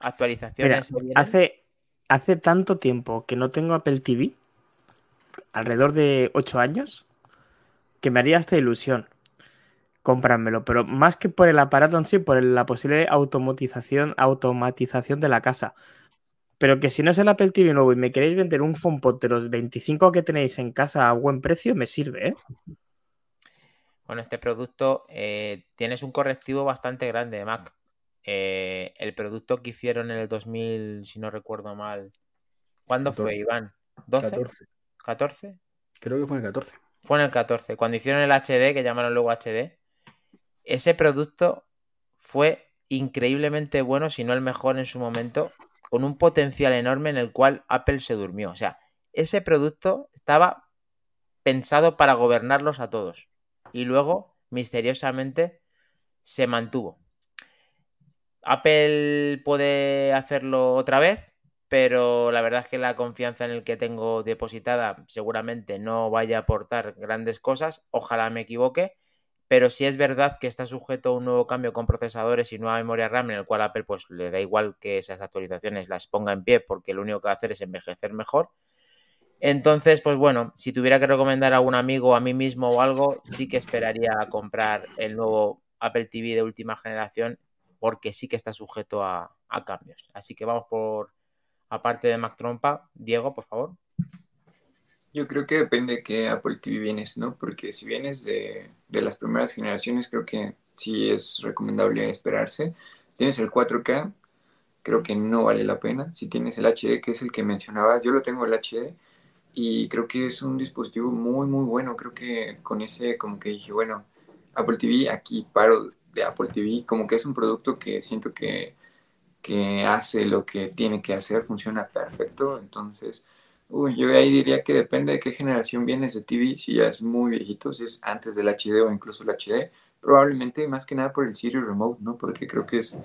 actualizaciones. hace, hace tanto tiempo que no tengo Apple TV, alrededor de 8 años, que me haría esta ilusión comprármelo, pero más que por el aparato en sí, por la posible automatización, automatización de la casa. Pero que si no es el Apple TV nuevo y me queréis vender un HomePod de los 25 que tenéis en casa a buen precio, me sirve, ¿eh? Bueno, este producto eh, tienes un correctivo bastante grande de Mac. Eh, el producto que hicieron en el 2000, si no recuerdo mal. ¿Cuándo fue, 14. Iván? ¿12? 14. ¿14? Creo que fue en el 14. Fue en el 14. Cuando hicieron el HD, que llamaron luego HD, ese producto fue increíblemente bueno, si no el mejor en su momento, con un potencial enorme en el cual Apple se durmió. O sea, ese producto estaba pensado para gobernarlos a todos. Y luego, misteriosamente, se mantuvo. Apple puede hacerlo otra vez, pero la verdad es que la confianza en el que tengo depositada seguramente no vaya a aportar grandes cosas. Ojalá me equivoque, pero sí es verdad que está sujeto a un nuevo cambio con procesadores y nueva memoria RAM, en el cual Apple pues le da igual que esas actualizaciones las ponga en pie, porque lo único que va a hacer es envejecer mejor. Entonces, pues bueno, si tuviera que recomendar a un amigo, a mí mismo o algo, sí que esperaría comprar el nuevo Apple TV de última generación, porque sí que está sujeto a, a cambios. Así que vamos por, aparte de Mac Trompa, Diego, por favor. Yo creo que depende de qué Apple TV vienes, ¿no? Porque si vienes de, de las primeras generaciones, creo que sí es recomendable esperarse. Si tienes el 4K, creo que no vale la pena. Si tienes el HD, que es el que mencionabas, yo lo tengo el HD y creo que es un dispositivo muy, muy bueno. Creo que con ese, como que dije, bueno, Apple TV, aquí paro de Apple TV, como que es un producto que siento que, que hace lo que tiene que hacer, funciona perfecto. Entonces, uy, yo ahí diría que depende de qué generación vienes de TV, si ya es muy viejito, si es antes del HD o incluso el HD, probablemente más que nada por el Siri Remote, ¿no? Porque creo que es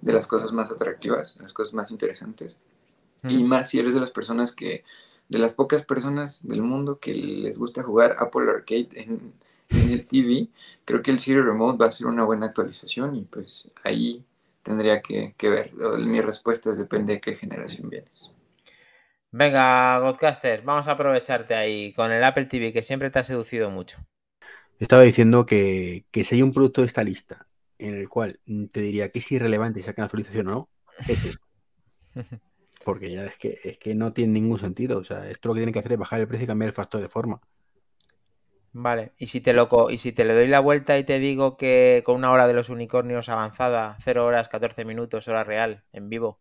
de las cosas más atractivas, de las cosas más interesantes. Y más si eres de las personas que, de las pocas personas del mundo que les gusta jugar Apple Arcade en, en el TV, creo que el Siri Remote va a ser una buena actualización y pues ahí tendría que, que ver. Mi respuesta es depende de qué generación vienes. Venga, Godcaster, vamos a aprovecharte ahí con el Apple TV, que siempre te ha seducido mucho. Estaba diciendo que, que si hay un producto de esta lista en el cual te diría que es irrelevante si sacan actualización o no, es esto. Porque ya es que, es que no tiene ningún sentido. O sea, esto lo que tiene que hacer es bajar el precio y cambiar el factor de forma. Vale, y si te lo co- y si te le doy la vuelta y te digo que con una hora de los unicornios avanzada, 0 horas 14 minutos, hora real, en vivo,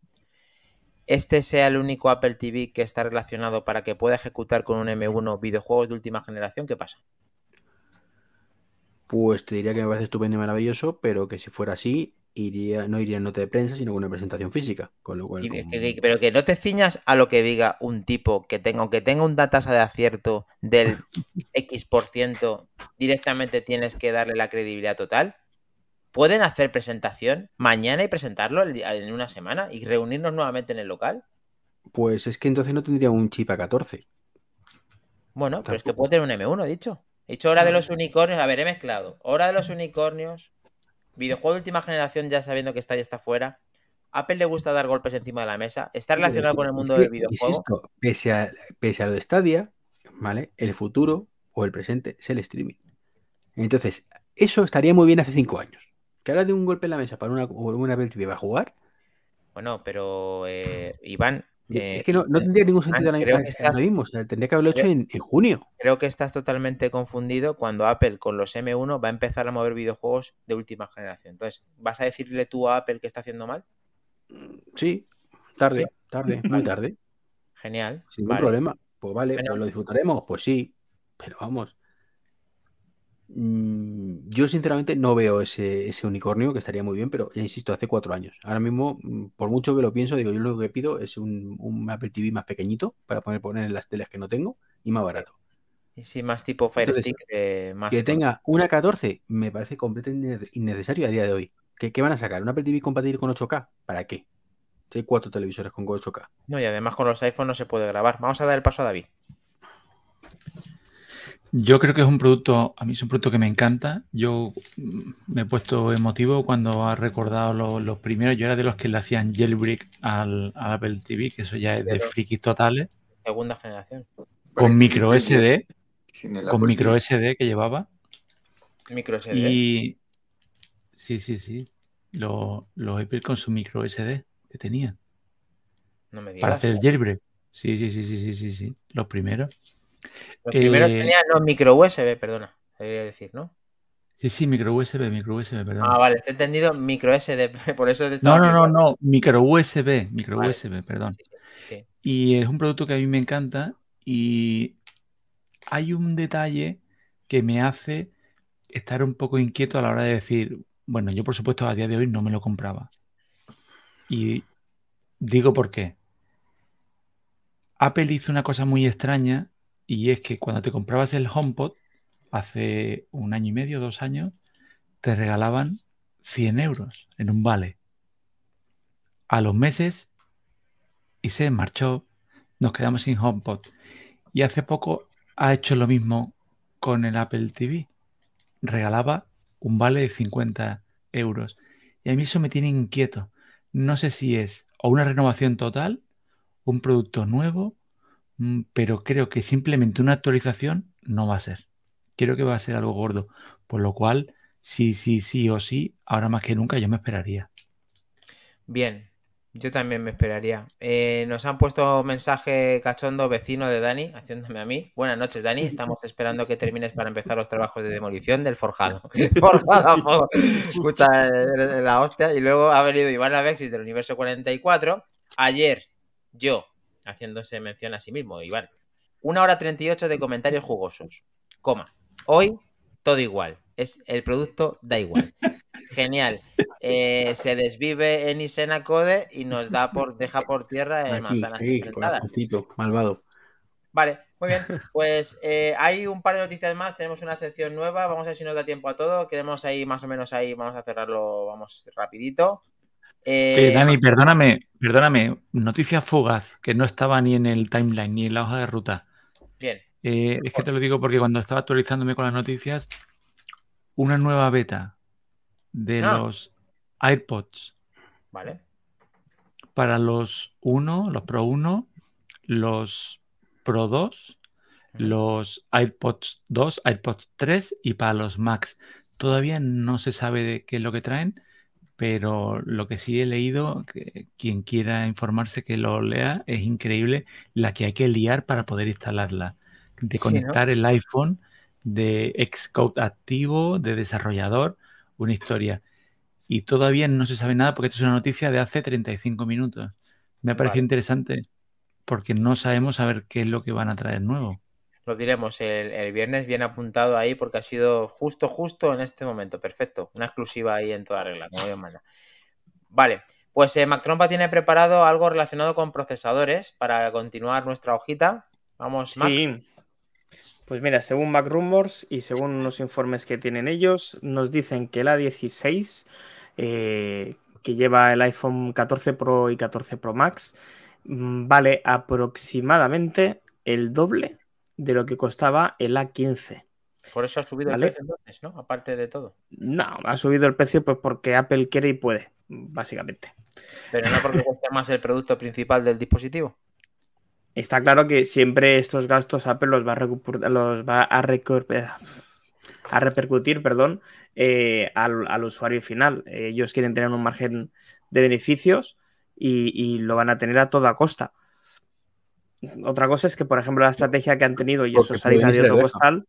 este sea el único Apple TV que está relacionado para que pueda ejecutar con un M1 videojuegos de última generación, ¿qué pasa? Pues te diría que me parece estupendo y maravilloso, pero que si fuera así, iría, no iría en nota de prensa, sino con una presentación física. Con lo cual, Y que- como- que- pero que no te ciñas a lo que diga un tipo que tenga, aunque tenga una tasa de acierto del X por ciento, directamente tienes que darle la credibilidad total. Pueden hacer presentación mañana y presentarlo en una semana y reunirnos nuevamente en el local. Pues es que entonces no tendría un chip A14. Bueno, pero es que puede tener un M1, he dicho. He dicho hora de los unicornios. A ver, he mezclado. Hora de los unicornios. Videojuego de última generación, ya sabiendo que está y está fuera. Apple le gusta dar golpes encima de la mesa. Está relacionado con el mundo Es que, del videojuego. Insisto, pese a, pese a lo de Stadia, ¿vale? El futuro o el presente es el streaming. Entonces, eso estaría muy bien hace cinco años. Que ahora de un golpe en la mesa para una, una va a jugar, Bueno, pero eh, Iván, eh, es que no, no tendría ningún sentido ahora, creo que mismo. O sea, tendría que haberlo hecho en, en junio. creo que estás totalmente confundido cuando Apple con los M1 va a empezar a mover videojuegos de última generación. Entonces, ¿vas a decirle tú a Apple que está haciendo mal? Sí, tarde, Sí. tarde, muy tarde. Genial. Sin ningún vale. problema. Pues vale, Bueno. pues lo disfrutaremos, pues sí. Pero vamos. Mm, Yo sinceramente no veo ese, ese unicornio que estaría muy bien, pero ya insisto, hace cuatro años. Ahora mismo, mm, por mucho que lo pienso, digo, yo lo que pido es un, un Apple TV más pequeñito para poder poner en las teles que no tengo y más barato. Y sí, más tipo Fire Entonces, Stick, eh, más Que tenga una 14 me parece completamente innecesario a día de hoy. ¿Qué, qué van a sacar? ¿Un Apple TV compatible con 8K? ¿Para qué? Si hay cuatro televisores con 8K. No, y además con los iPhones no se puede grabar. Vamos a dar el paso a David. Yo creo que es un producto, a mí es un producto que me encanta. Yo mm, me he puesto emotivo cuando ha recordado lo- los primeros. Yo era de los que le hacían jailbreak al, al Apple TV, que eso ya es de Pero- frikis totales, Segunda generación. Para con micro SD, con micro TV. SD que llevaba. Micro SD. Y sí, sí, sí. Los los Apple con su micro SD que tenían No me para digas. hacer el jailbreak. Sí, sí, sí, sí, sí, sí, sí. Los primeros. Los primeros Eh, tenían no, micro USB, perdona. Debería decir, ¿no? Sí, sí, micro USB, micro USB, perdón. Ah, vale, te he entendido micro SD, por eso te No, no, no, no, micro USB, micro Vale. USB, perdón. Sí, sí, sí. Y es un producto que a mí me encanta y hay un detalle que me hace estar un poco inquieto a la hora de decir, bueno, yo por supuesto a día de hoy no me lo compraba. Y digo por qué. Apple hizo una cosa muy extraña y es que cuando te comprabas el HomePod hace un año y medio, dos años, te regalaban 100 euros en un vale. A los meses y se marchó, nos quedamos sin HomePod. Y hace poco ha hecho lo mismo con el Apple TV. Regalaba un vale de 50 euros. Y a mí eso me tiene inquieto. No sé si es o una renovación total, un producto nuevo, pero creo que simplemente una actualización no va a ser. Creo que va a ser algo gordo. Por lo cual, sí, sí, sí o sí, ahora más que nunca yo me esperaría. Bien, yo también me esperaría. Eh, nos han puesto mensaje cachondo vecino de Dani, haciéndome a mí. Buenas noches, Dani. Estamos esperando que termines para empezar los trabajos de demolición del forjado. forjado. Escucha eh, la hostia. Y luego ha venido Iván Avexis del universo 44. Ayer, yo, haciéndose mención a sí mismo, Iván. Una hora 38 de comentarios jugosos. Coma. Hoy, todo igual. Es el producto, da igual. Genial. Eh, se desvive en Isena Code y nos da por, deja por tierra en manzanas corazoncito, malvado. Vale, muy bien. Pues eh, hay un par de noticias más. Tenemos una sección nueva. Vamos a ver si nos da tiempo a todo. Queremos ahí más o menos ahí. Vamos a cerrarlo. Vamos rapidito. Eh, Eh, Dani, perdóname, perdóname. Noticia fugaz que no estaba ni en el timeline ni en la hoja de ruta. bien. Eh, es que te lo digo porque cuando estaba actualizándome con las noticias, una nueva beta de Ah. los AirPods Vale. para los 1, los Pro 1, los Pro 2, los AirPods 2, AirPods 3 y para los Max. Todavía no se sabe de qué es lo que traen, pero lo que sí he leído, que quien quiera informarse que lo lea, es increíble la que hay que liar para poder instalarla. De Sí, ¿no? conectar el iPhone, de Xcode activo, de desarrollador, una historia. Y todavía no se sabe nada porque esto es una noticia de hace 35 minutos. Me ha parecido Vale. interesante porque no sabemos a ver qué es lo que van a traer nuevo. Lo diremos el, viernes, bien apuntado ahí, porque ha sido justo, justo en este momento. Perfecto. Una exclusiva ahí en toda regla, como Dios. Vale, pues eh, Mactrompa tiene preparado algo relacionado con procesadores para continuar nuestra hojita. Vamos, Mac. Sí. Pues mira, según Mac Rumors y según unos informes que tienen ellos, nos dicen que el A16, eh, que lleva el iPhone 14 Pro y 14 Pro Max, mm, vale aproximadamente el doble de lo que costaba el A15. Por eso ha subido Vale. el precio entonces, ¿no? Aparte de todo. No, ha subido el precio pues porque Apple quiere y puede, básicamente. Pero no porque cueste más el producto principal del dispositivo. Está claro que siempre estos gastos Apple los va a, los va a repercutir perdón, eh, al, al usuario final. Ellos quieren tener un margen de beneficios y, y lo van a tener a toda costa. Otra cosa es que, por ejemplo, la estrategia que han tenido, y eso Porque y de deja. costal,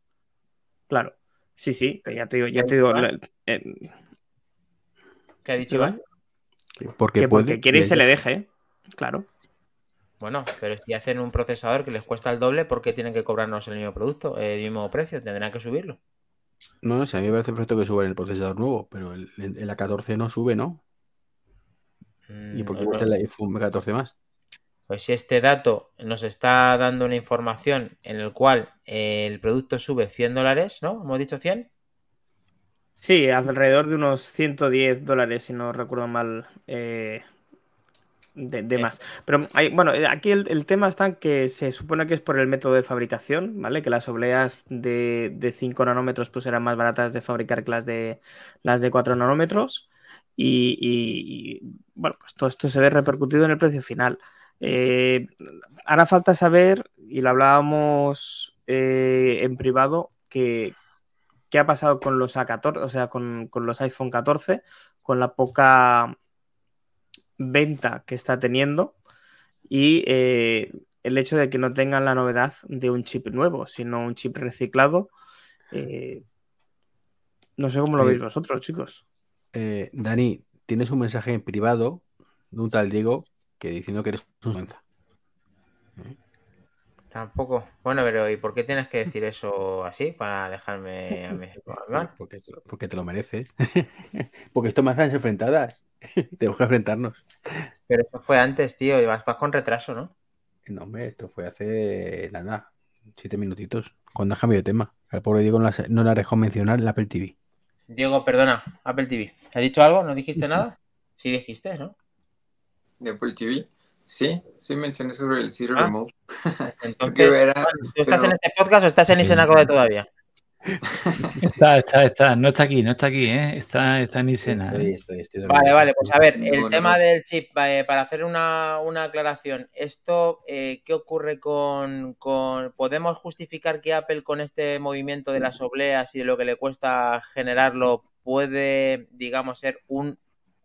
claro, sí, sí, ya te digo, ya te digo, la- eh, ¿Qué ha dicho Iván? Porque que puede. porque quiere y se le deje, claro. Bueno, pero si hacen un procesador que les cuesta el doble, ¿por qué tienen que cobrarnos el mismo producto, el mismo precio? Tendrán que subirlo. No, no sé, a mí me parece perfecto que suban el procesador nuevo, pero el, el A14 no sube, ¿no? ¿Y Mm, por qué no, cuesta el iPhone 14 más? Pues si este dato nos está dando una información en el cual el producto sube 100 dólares, ¿no? ¿Hemos dicho 100? Sí, alrededor de unos 110 dólares, si no recuerdo mal, eh, de, de más. Pero hay, bueno, eh, aquí el, el tema está en que se supone que es por el método de fabricación, ¿vale? Que las obleas de, de 5 nanómetros pues eran más baratas de fabricar que las de, las de 4 nanómetros. Y, y- y, bueno, pues todo esto se ve repercutido en el precio final. Eh, hará falta saber, y lo hablábamos eh, en privado, que qué ha pasado con los A14, o sea, con, con los iPhone 14, con la poca venta que está teniendo y eh, el hecho de que no tengan la novedad de un chip nuevo, sino un chip reciclado. eh, no sé cómo lo veis vosotros, chicos. Dani, tienes un mensaje en privado de un tal Diego que diciendo que eres un vergüenza. Tampoco. Bueno, pero ¿y por qué tienes que decir eso así para dejarme a mí? Iván? Porque te, lo- porque te lo mereces. porque esto me hace enfrentadas. Tenemos que enfrentarnos. Pero eso fue antes, tío, y vas, vas con retraso, ¿no? No, hombre, esto fue hace nada, siete minutitos. Cuando has cambiado de tema. Al pobre Diego no, las- no le ha dejado mencionar el Apple TV. Diego, perdona, Apple TV. ¿Has dicho algo? ¿No dijiste nada? Sí dijiste, ¿no? De Apple TV. Sí, sí mencioné sobre el Zero Ah. Remote. Entonces, verá, ¿tú estás pero- en este podcast o estás en Isenacode todavía? Está, está, está. No está aquí, no está aquí, ¿eh? Está, está en Isena. Estoy, ¿eh? estoy, estoy Vale, dormido. vale, pues a ver, el No, tema no. del chip, eh, para hacer una, una aclaración, esto, eh, ¿qué ocurre con, con- ¿Podemos justificar que Apple con este movimiento de las obleas y de lo que le cuesta generarlo puede, digamos, ser un,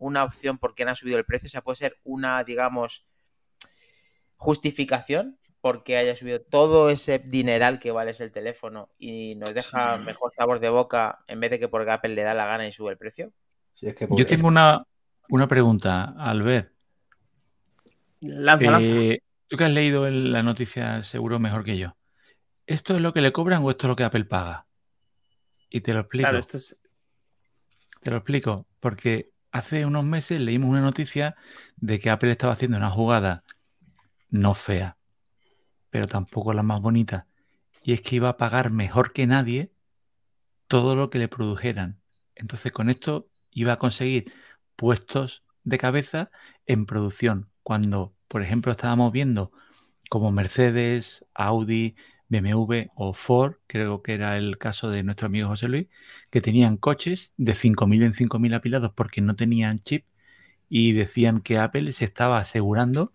una opción porque no ha subido el precio? O sea, puede ser una, digamos, justificación porque haya subido todo ese dineral que vale ese teléfono y nos deja Sí. mejor sabor de boca en vez de que porque Apple le da la gana y sube el precio. Sí, es que Yo tengo una, una pregunta, Albert. Lanza, lanza. Eh, tú que has leído el- la noticia seguro mejor que yo. ¿Esto es lo que le cobran o esto es lo que Apple paga? Y te lo explico. Claro, esto es. Te lo explico, porque hace unos meses leímos una noticia de que Apple estaba haciendo una jugada no fea, pero tampoco la más bonita, y es que iba a pagar mejor que nadie todo lo que le produjeran. Entonces con esto iba a conseguir puestos de cabeza en producción, cuando, por ejemplo, estábamos viendo como Mercedes, Audi, BMW o Ford, creo que era el caso de nuestro amigo José Luis, que tenían coches de 5.000 en 5.000 apilados porque no tenían chip y decían que Apple se estaba asegurando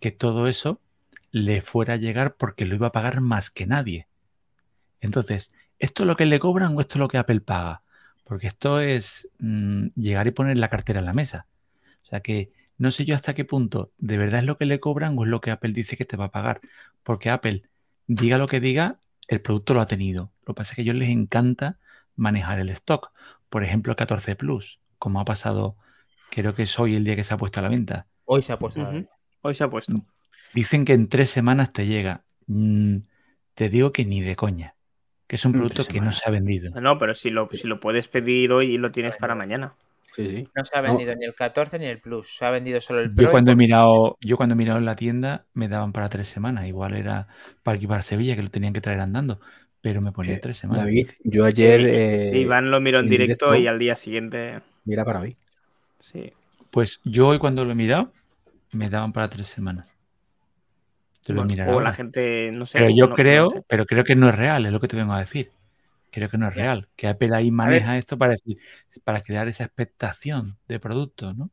que todo eso le fuera a llegar porque lo iba a pagar más que nadie. Entonces, ¿esto es lo que le cobran o esto es lo que Apple paga? Porque esto es mm, llegar y poner la cartera en la mesa. O sea que no sé yo hasta qué punto de verdad es lo que le cobran o es lo que Apple dice que te va a pagar. Porque Apple, diga lo que diga, el producto lo ha tenido. Lo que pasa es que a ellos les encanta manejar el stock. Por ejemplo, el 14 Plus, como ha pasado, creo que es hoy el día que se ha puesto a la venta. Hoy se ha puesto. Hoy se ha puesto. Dicen que en tres semanas te llega. Mm, te digo que ni de coña. Que es un producto que no se ha vendido. No, pero si lo, si lo puedes pedir hoy y lo tienes para mañana. Sí, sí. No se ha No. vendido ni el 14 ni el Plus. Se ha vendido solo el Pro. Yo cuando he mirado, yo cuando he mirado en la tienda me daban para tres semanas. Igual era para aquí para Sevilla que lo tenían que traer andando, pero me ponía Eh, tres semanas. David, yo ayer. Y eh, Iván lo miró en en directo, directo. y al día siguiente. Mira para hoy. Sí. Pues yo hoy cuando lo he mirado me daban para tres semanas. Te lo Bueno, miraré o la gente, no sé. Pero yo no- no creo, sé. pero creo que no es real, es lo que te vengo a decir. Creo que no es real. Que Apple ahí maneja esto para decir, para crear esa expectación de producto, ¿no?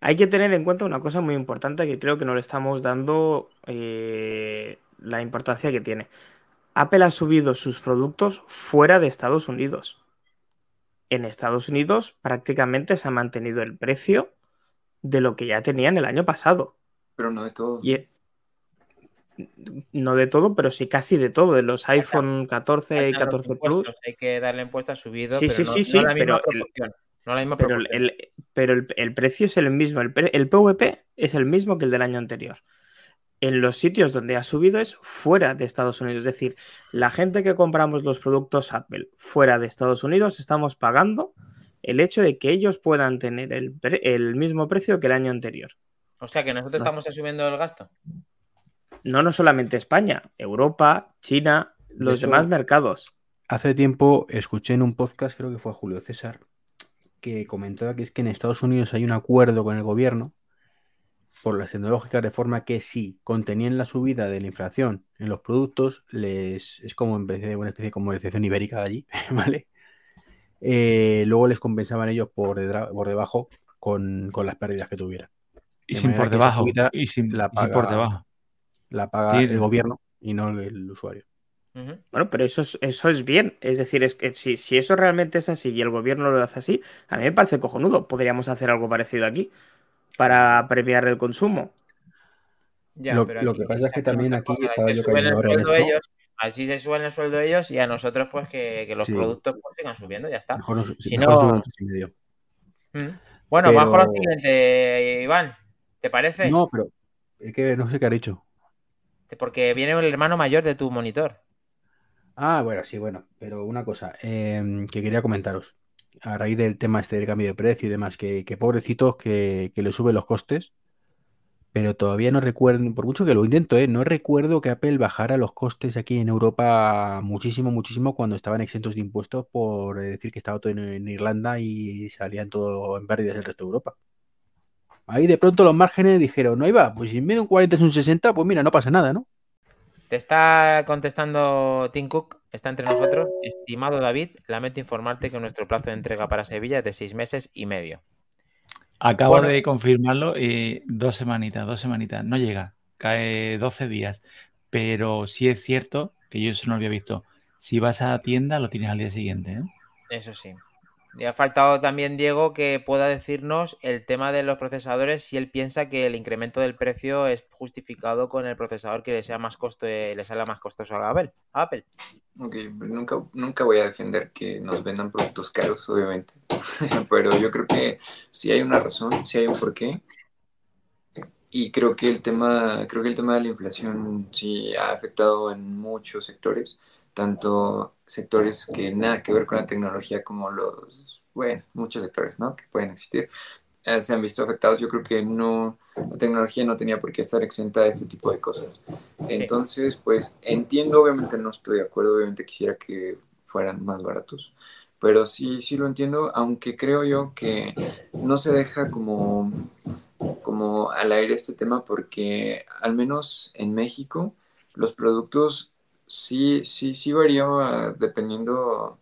Hay que tener en cuenta una cosa muy importante que creo que no le estamos dando eh, la importancia que tiene. Apple ha subido sus productos fuera de Estados Unidos. En Estados Unidos prácticamente se ha mantenido el precio de lo que ya tenían el año pasado. Pero no de todo. Y e- no de todo, pero sí casi de todo. De los iPhone 14 y Faltan los 14 Plus. Hay que darle impuestos ha subido, Sí, pero sí, no, sí, no sí, la misma pero el-. No la misma Pero, proporción. el, pero el, el precio es el mismo. El, PVP es el mismo que el del año anterior. En los sitios donde ha subido es fuera de Estados Unidos. Es decir, la gente que compramos los productos Apple fuera de Estados Unidos estamos pagando el hecho de que ellos puedan tener el, mismo precio que el año anterior. O sea que nosotros No. estamos asumiendo el gasto. No, no solamente España, Europa, China, los eso- demás mercados. Hace tiempo escuché en un podcast, creo que fue a Julio César, que comentaba que es que en Estados Unidos hay un acuerdo con el gobierno por las tecnológicas de forma que si contenían la subida de la inflación en los productos, les es como una especie como de excepción ibérica de allí, ¿vale? Eh, luego les compensaban ellos por, debajo con, con las pérdidas que tuvieran. Y sin por debajo. subida Y sin, la y sin por debajo. La paga Sí. el gobierno y no el, el usuario. Bueno, pero eso es, eso es bien. Es decir, es que si, si eso realmente es así y el gobierno lo hace así, a mí me parece cojonudo. Podríamos hacer algo parecido aquí para premiar el consumo. Ya, Lo- pero lo aquí que pasa es que también aquí estaba que yo cayendo el ahora en ellos, así se suben el sueldo ellos y a nosotros pues que, que los Sí. productos pues, sigan subiendo, ya está. Mejor, no- Si mejor no-. Mm. Bueno, vamos con lo Pero- siguiente, Iván. ¿Te parece? No, pero es que no sé qué ha dicho. Porque viene el hermano mayor de tu monitor. Ah, bueno, sí, bueno, pero una cosa em, que quería comentaros. A raíz del tema este del cambio de precio y demás, que, pobrecitos que, que le suben los costes, pero todavía no recuerdo, por mucho que lo intento, ¿eh? No recuerdo que Apple bajara los costes aquí en Europa muchísimo, muchísimo cuando estaban exentos de impuestos por decir que estaba todo en, en Irlanda y salían todo en pérdidas el resto de Europa. Ahí de pronto los márgenes dijeron, no, ahí va, pues si en de un 40 es un 60, pues mira, no pasa nada, ¿no? Te está contestando Tim Cook, está entre nosotros. Estimado David, lamento informarte que nuestro plazo de entrega para Sevilla es de seis meses y medio. Acabo Bueno. de confirmarlo y dos semanitas, dos semanitas. No llega, cae 12 días. Pero sí es cierto que yo eso no lo había visto. Si vas a la tienda, lo tienes al día siguiente. ¿eh? Eso sí. Y ha faltado también Diego que pueda decirnos el tema de los procesadores si él piensa que el incremento del precio es justificado con el procesador que le sea más costo, le sale más costoso a Apple. Apple. Ok, nunca, nunca voy a defender que nos vendan productos caros, obviamente. Pero yo creo que sí hay una razón, sí hay un porqué. Y creo que el tema, creo que el tema de la inflación sí ha afectado en muchos sectores, tanto sectores que nada que ver con la tecnología como los, bueno, muchos sectores, ¿no? Que pueden existir, eh, se han visto afectados. Yo creo que no, la tecnología no tenía por qué estar exenta de este tipo de cosas. Entonces, pues entiendo, obviamente no estoy de acuerdo, obviamente quisiera que fueran más baratos, pero sí, sí lo entiendo, aunque creo yo que no se deja como, como al aire este tema porque al menos en México los productos sí, sí, sí variaba dependiendo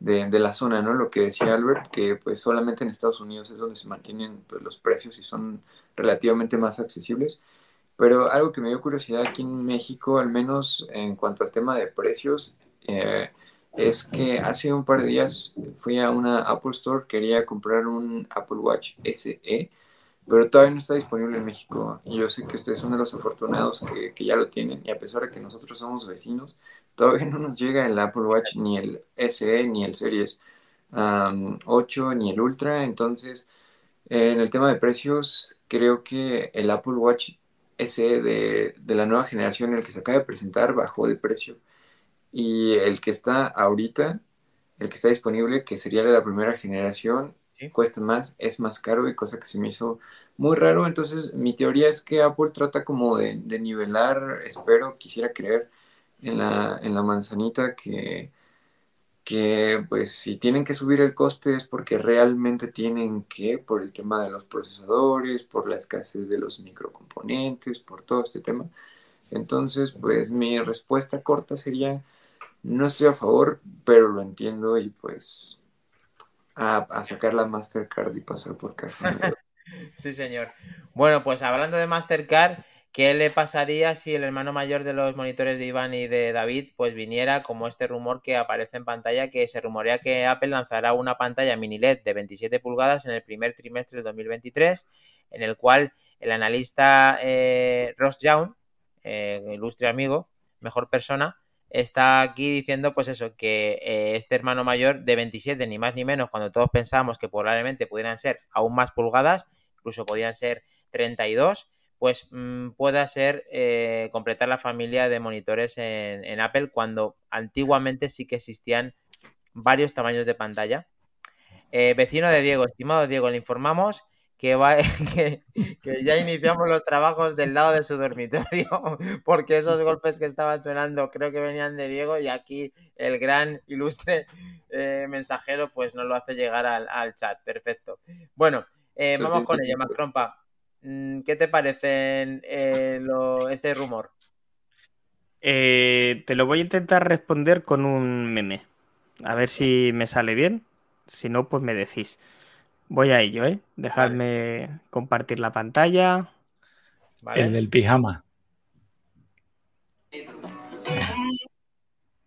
de, de la zona, ¿no? Lo que decía Albert, que pues solamente en Estados Unidos es donde se mantienen pues, los precios y son relativamente más accesibles. Pero algo que me dio curiosidad aquí en México, al menos en cuanto al tema de precios, eh, es que hace un par de días fui a una Apple Store, quería comprar un Apple Watch SE, pero todavía no está disponible en México. Y yo sé que ustedes son de los afortunados que, que ya lo tienen, y a pesar de que nosotros somos vecinos, todavía no nos llega el Apple Watch, ni el SE, ni el Series um, 8, ni el Ultra. Entonces, en el tema de precios, creo que el Apple Watch SE de, de la nueva generación, el que se acaba de presentar, bajó de precio. Y el que está ahorita, el que está disponible, que sería de la primera generación, Cuesta más, es más caro y cosa que se me hizo muy raro. Entonces, mi teoría es que Apple trata como de, de nivelar, espero, quisiera creer, en la, en la manzanita que, que pues si tienen que subir el coste es porque realmente tienen que, por el tema de los procesadores, por la escasez de los microcomponentes, por todo este tema. Entonces, pues mi respuesta corta sería, no estoy a favor, pero lo entiendo y pues a, sacar la Mastercard y pasar por caja. Sí, señor. Bueno, pues hablando de Mastercard, ¿qué le pasaría si el hermano mayor de los monitores de Iván y de David pues viniera como este rumor que aparece en pantalla que se rumorea que Apple lanzará una pantalla mini LED de 27 pulgadas en el primer trimestre del 2023, en el cual el analista eh, Ross Young, eh, ilustre amigo, mejor persona, está aquí diciendo pues eso, que eh, este hermano mayor de 27, ni más ni menos, cuando todos pensamos que probablemente pudieran ser aún más pulgadas, incluso podían ser 32, pues mm, pueda ser eh, completar la familia de monitores en, en Apple cuando antiguamente sí que existían varios tamaños de pantalla. Eh, vecino de Diego, estimado Diego, le informamos que, va, que, que ya iniciamos los trabajos del lado de su dormitorio, porque esos golpes que estaban sonando creo que venían de Diego y aquí el gran ilustre eh, mensajero pues nos lo hace llegar al, al chat. Perfecto. Bueno, eh, Pues vamos con ello, bien. Macrompa. Mm, ¿Qué te parece eh, lo- este rumor? Eh, te lo voy a intentar responder con un meme. A ver si me sale bien. Si no, pues me decís. Voy a ello, ¿eh? Dejadme compartir la pantalla. ¿Vale? El del pijama.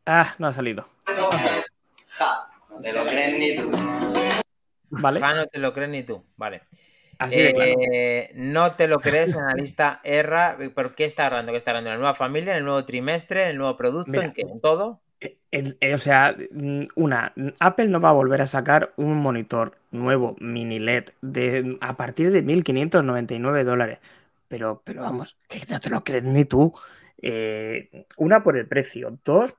Ah, no ha salido. Ja, no te lo crees ni tú. Vale. Ja, no te lo crees ni tú. Vale. Así de claro. Eh, no te lo crees en la lista ERRA. ¿Por qué está hablando? ¿Qué está hablando? ¿En la nueva familia? ¿En el nuevo trimestre? ¿En el nuevo producto? Mira. ¿En qué? ¿En todo? Eh, o sea, mm, una, Apple no va a volver a sacar un monitor nuevo mini LED de, a partir de 1.599 dólares. Pero, pero vamos, que no te lo crees ni tú. Eh, una por el precio, dos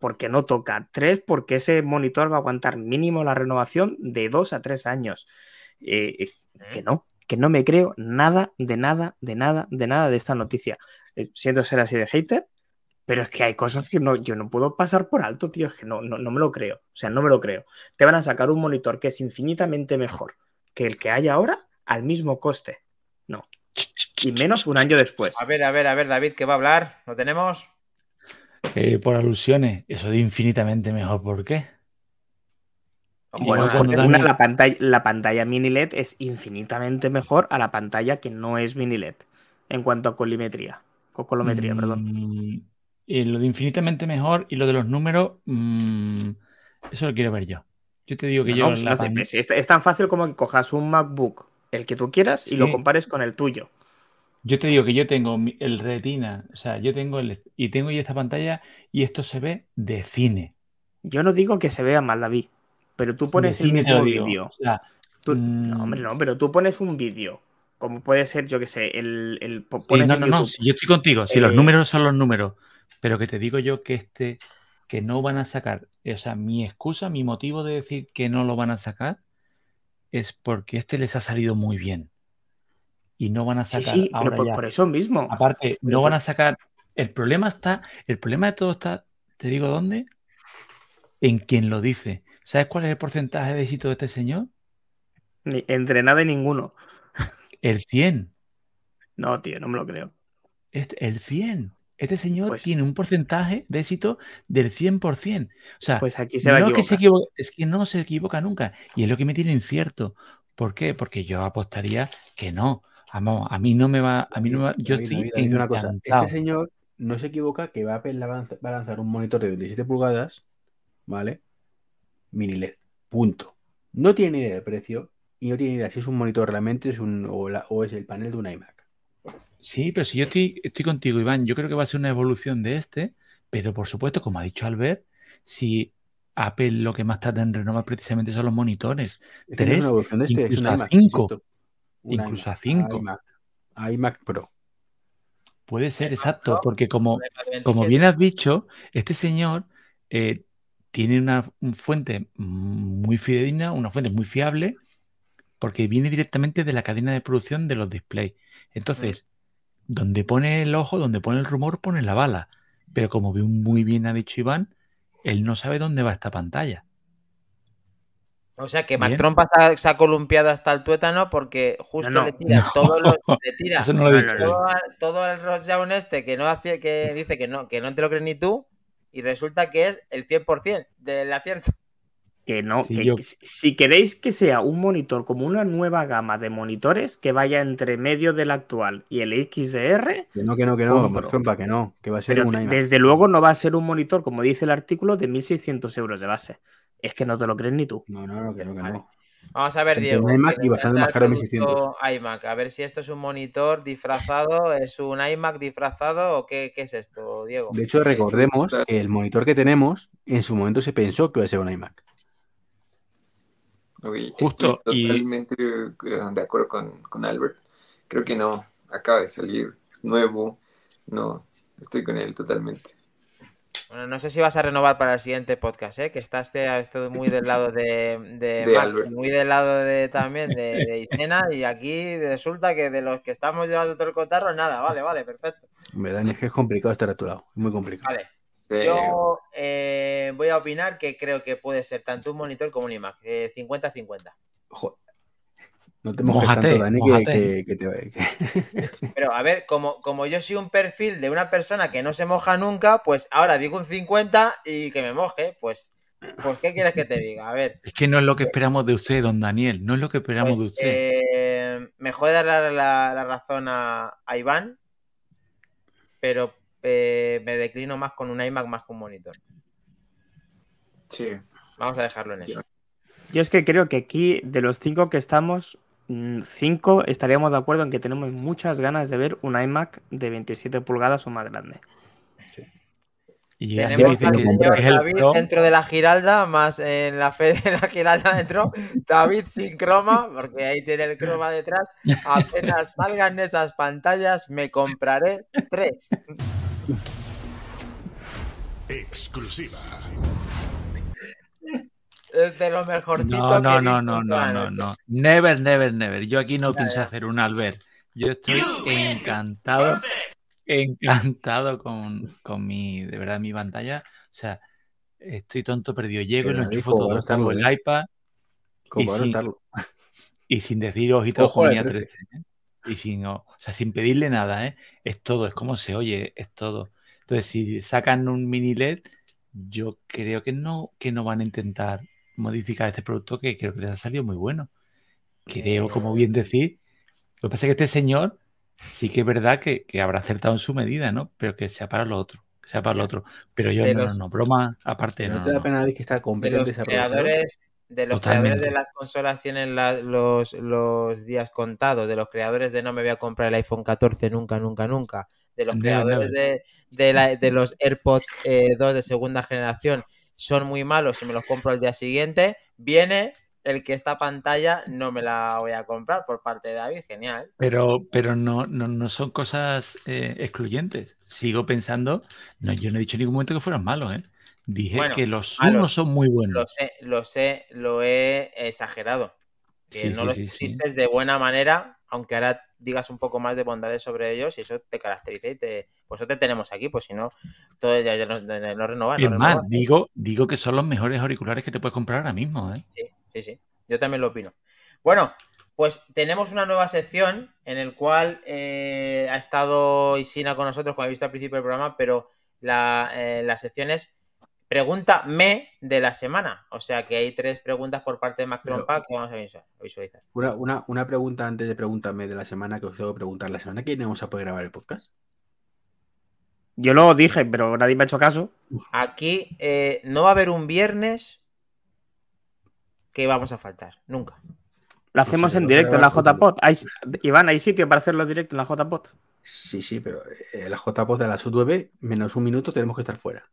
porque no toca, tres porque ese monitor va a aguantar mínimo la renovación de dos a tres años. Eh, eh, que no, que no me creo nada, de nada, de nada, de nada de esta noticia. Eh, siento ser así de hater, pero es que hay cosas que no, yo no puedo pasar por alto, tío. Es que no, no, no me lo creo. O sea, no me lo creo. Te van a sacar un monitor que es infinitamente mejor que el que hay ahora al mismo coste. No. Y menos un año después. A ver, a ver, a ver, David, ¿qué va a hablar? ¿Lo tenemos? Eh, por alusiones, eso de infinitamente mejor. ¿Por qué? Bueno, porque una, la pantalla, la pantalla mini LED es infinitamente mejor a la pantalla que no es mini LED en cuanto a colimetría. O colometría, perdón. Y lo de infinitamente mejor y lo de los números, mm, eso lo quiero ver yo. Yo te digo que No, yo no, la no, pan- es, es tan fácil como que cojas un MacBook, el que tú quieras, y lo compares con el tuyo. yo te digo que yo tengo el retina, o sea, yo tengo el y tengo ya esta pantalla y esto se ve de cine. Yo no digo que se vea mal, David, pero tú De pones el te lo mismo vídeo. O sea, Tú- mm, No, hombre, no, pero tú pones un vídeo, como puede ser, yo que sé, el, el sí, pones no, no, no, yo estoy contigo, si los Eh, números son los números, pero que te digo yo que este, que no van a sacar, o sea, mi excusa, mi motivo de decir que no lo van a sacar es porque este les ha salido muy bien. Y no van a Sí, sacar sí, pero ahora por, ya. por eso mismo. Aparte, Pero no van a sacar. El problema está. El problema de todo está. ¿Te digo dónde? En quien lo dice. ¿Sabes cuál es el porcentaje de éxito de este señor? Ni- entre nada y ninguno. El 100. No, tío, no me lo creo. Este, el 100. Este señor Pues- tiene un porcentaje de éxito del 100%. O sea, Pues aquí se va a no que se equivocar. equivo- es que no se equivoca nunca. Y es lo que me tiene incierto. ¿Por qué? Porque yo apostaría que no. Vamos, a mí no me va. A mí no me va- Yo David, estoy David, una cosa. Este señor no se equivoca que va a, Apple va a lanzar- un monitor de 27 pulgadas, ¿vale? Mini LED. Punto. No tiene ni idea del precio, y no tiene idea si es un monitor realmente es un, o, la- o es el panel de un iMac. Sí, pero si yo estoy, estoy contigo, Iván, yo creo que va a ser una evolución de este, pero por supuesto, como ha dicho Albert, si Apple lo que más tarda en renovar precisamente son los monitores, Es no es Tres, una evolución de este, es un incluso a iMac. cinco. Incluso a iMac, cinco. iMac, iMac Pro. puede ser, exacto, Pro, porque como, como 27. bien has dicho, este señor eh, tiene una un fuente muy fidedigna, una fuente muy fiable, porque viene directamente de la cadena de producción de los displays. Entonces, donde pone el ojo, donde pone el rumor, pone la bala. Pero como bien- muy bien ha dicho Iván, él no sabe dónde va esta pantalla. O sea que Bien. Mac Trompa se ha, columpiado hasta el tuétano porque justo No, no. le tira No. todos los. Le tira Eso no lo he dicho. todo, todo el Rockdown este que no hacía, que dice que no, que no te lo crees ni tú, y resulta que es el 100% del acierto. Que no, Sí, que yo- si- si queréis que sea un monitor como una nueva gama de monitores que vaya entre medio del actual y el XDR, Que no, que no, que no. Mac Trompa, que no, que va a ser pero un de- iMac. desde luego no va a ser un monitor, como dice el artículo, de 1.600 euros de base. Es que no te lo crees ni tú. No, no, no, que no, que no. Vamos a ver, Diego. un iMac y bastante más caro de el 1600. producto iMac. A ver si esto es un monitor disfrazado, es un iMac disfrazado o qué, qué es esto, Diego. De hecho, recordemos que el monitor que tenemos en su momento se pensó que iba a ser un iMac. Justo, estoy y- totalmente eh, de acuerdo con, con Albert. Creo que no, acaba de salir, es nuevo, no, estoy con él totalmente. Bueno, no sé si vas a renovar para el siguiente podcast, ¿eh? que estás de- esto muy del lado de, de, De Mac, Albert. muy del lado de también de, de Isena, y aquí resulta que de los que estamos llevando todo el cotarro, nada, vale, vale, perfecto. En verdad, es que es complicado estar a tu lado. Es muy complicado. Vale. Sí, Yo eh, voy a opinar que creo que puede ser tanto un monitor como un iMac, eh, 50-50. Joder. No te mojes tanto, Dani, que, mójate. que- que te que- Pero a ver, como, como yo soy un perfil de una persona que no se moja nunca, pues ahora digo un 50 y que me moje, pues, pues ¿qué quieres que te diga? A ver. Es que no es lo que esperamos de usted, don Daniel. No es lo que esperamos Pues, de usted. eh, me jode dar la, la- la razón a, a Iván, pero eh, me declino más con un iMac más que un monitor. sí. Vamos a dejarlo en eso. Yo es que creo que aquí, de los cinco que estamos, mm, cinco estaríamos de acuerdo en que tenemos muchas ganas de ver un iMac de 27 pulgadas o más grande. Y Tenemos dice al que señor David Pro. dentro de la Giralda, más en la fe de la Giralda dentro, David sin croma, porque ahí tiene el croma detrás. Apenas salgan esas pantallas, me compraré tres. Exclusiva. Es de lo mejorcito No, que no, he no, visto no, no, no, no. Never, never, never. Yo aquí no Ya, pienso ya. hacer un Albert. Yo estoy encantado, encantado con, con mi, de verdad, mi pantalla. O sea, estoy tonto perdido. Llego y Pero, lo David, enchufo todo. Pongo el ¿eh? iPad Como Y estarlo. y sin decir ojito Ojo a la ponía 13. 13. ¿eh? Y sin, o sea, sin pedirle nada, ¿eh? Es todo, es como se oye, es todo. Entonces, si sacan un mini LED, yo creo que no, que no van a intentar modificar este producto que creo que les ha salido muy bueno. Creo, como bien decir, lo que pasa es que este señor sí que es verdad que, que habrá acertado en su medida, ¿no? Pero que sea para lo otro, sea para lo otro. Pero yo De no, los- no, no, broma aparte, ¿No no, te da no. pena que está De completamente los desaprovechado? creadores, de los Totalmente. creadores de las consolas tienen la- los, los días contados, de los creadores de no me voy a comprar el iPhone 14 nunca, nunca, nunca, de los creadores de, de, la- de los AirPods eh, 2 de segunda generación son muy malos y me los compro al día siguiente, viene el que esta pantalla no me la voy a comprar por parte de David, genial. Pero, pero no, no, no son cosas eh, excluyentes. Sigo pensando, no, yo no he dicho en ningún momento que fueran malos, ¿eh? Dije Bueno, que los malos. unos son muy Lo buenos. sé, lo sé, lo he exagerado. Que Sí, no sí, los sí, pusiste de buena manera, aunque ahora digas un poco más de bondades sobre ellos y eso te caracteriza y te, pues eso te tenemos aquí, pues si no, todo ya, ya no, no, no es más, digo, digo que son los mejores auriculares que te puedes comprar ahora mismo, ¿eh? Sí, sí, sí. Yo también lo opino. Bueno, pues tenemos una nueva sección en el cual eh, ha estado Isina con nosotros, como habéis visto al principio del programa, pero la, eh, la sección es Pregúntame de la semana. O sea que hay tres preguntas por parte de Mac Trompa que vamos a visual- a visualizar. Una, una, una pregunta antes de preguntarme de la semana que os tengo que preguntar. ¿La semana que viene vamos a poder grabar el podcast? Yo lo dije, pero nadie me ha hecho caso. Aquí eh, no va a haber un viernes que vamos a faltar. Nunca. Lo hacemos sé, en directo en la. JPOT. ¿Hay, Iván, ¿hay sitio para hacerlo directo en la JPOT? Sí, sí, pero eh, la JPOZ de las 9 menos un minuto tenemos que estar fuera.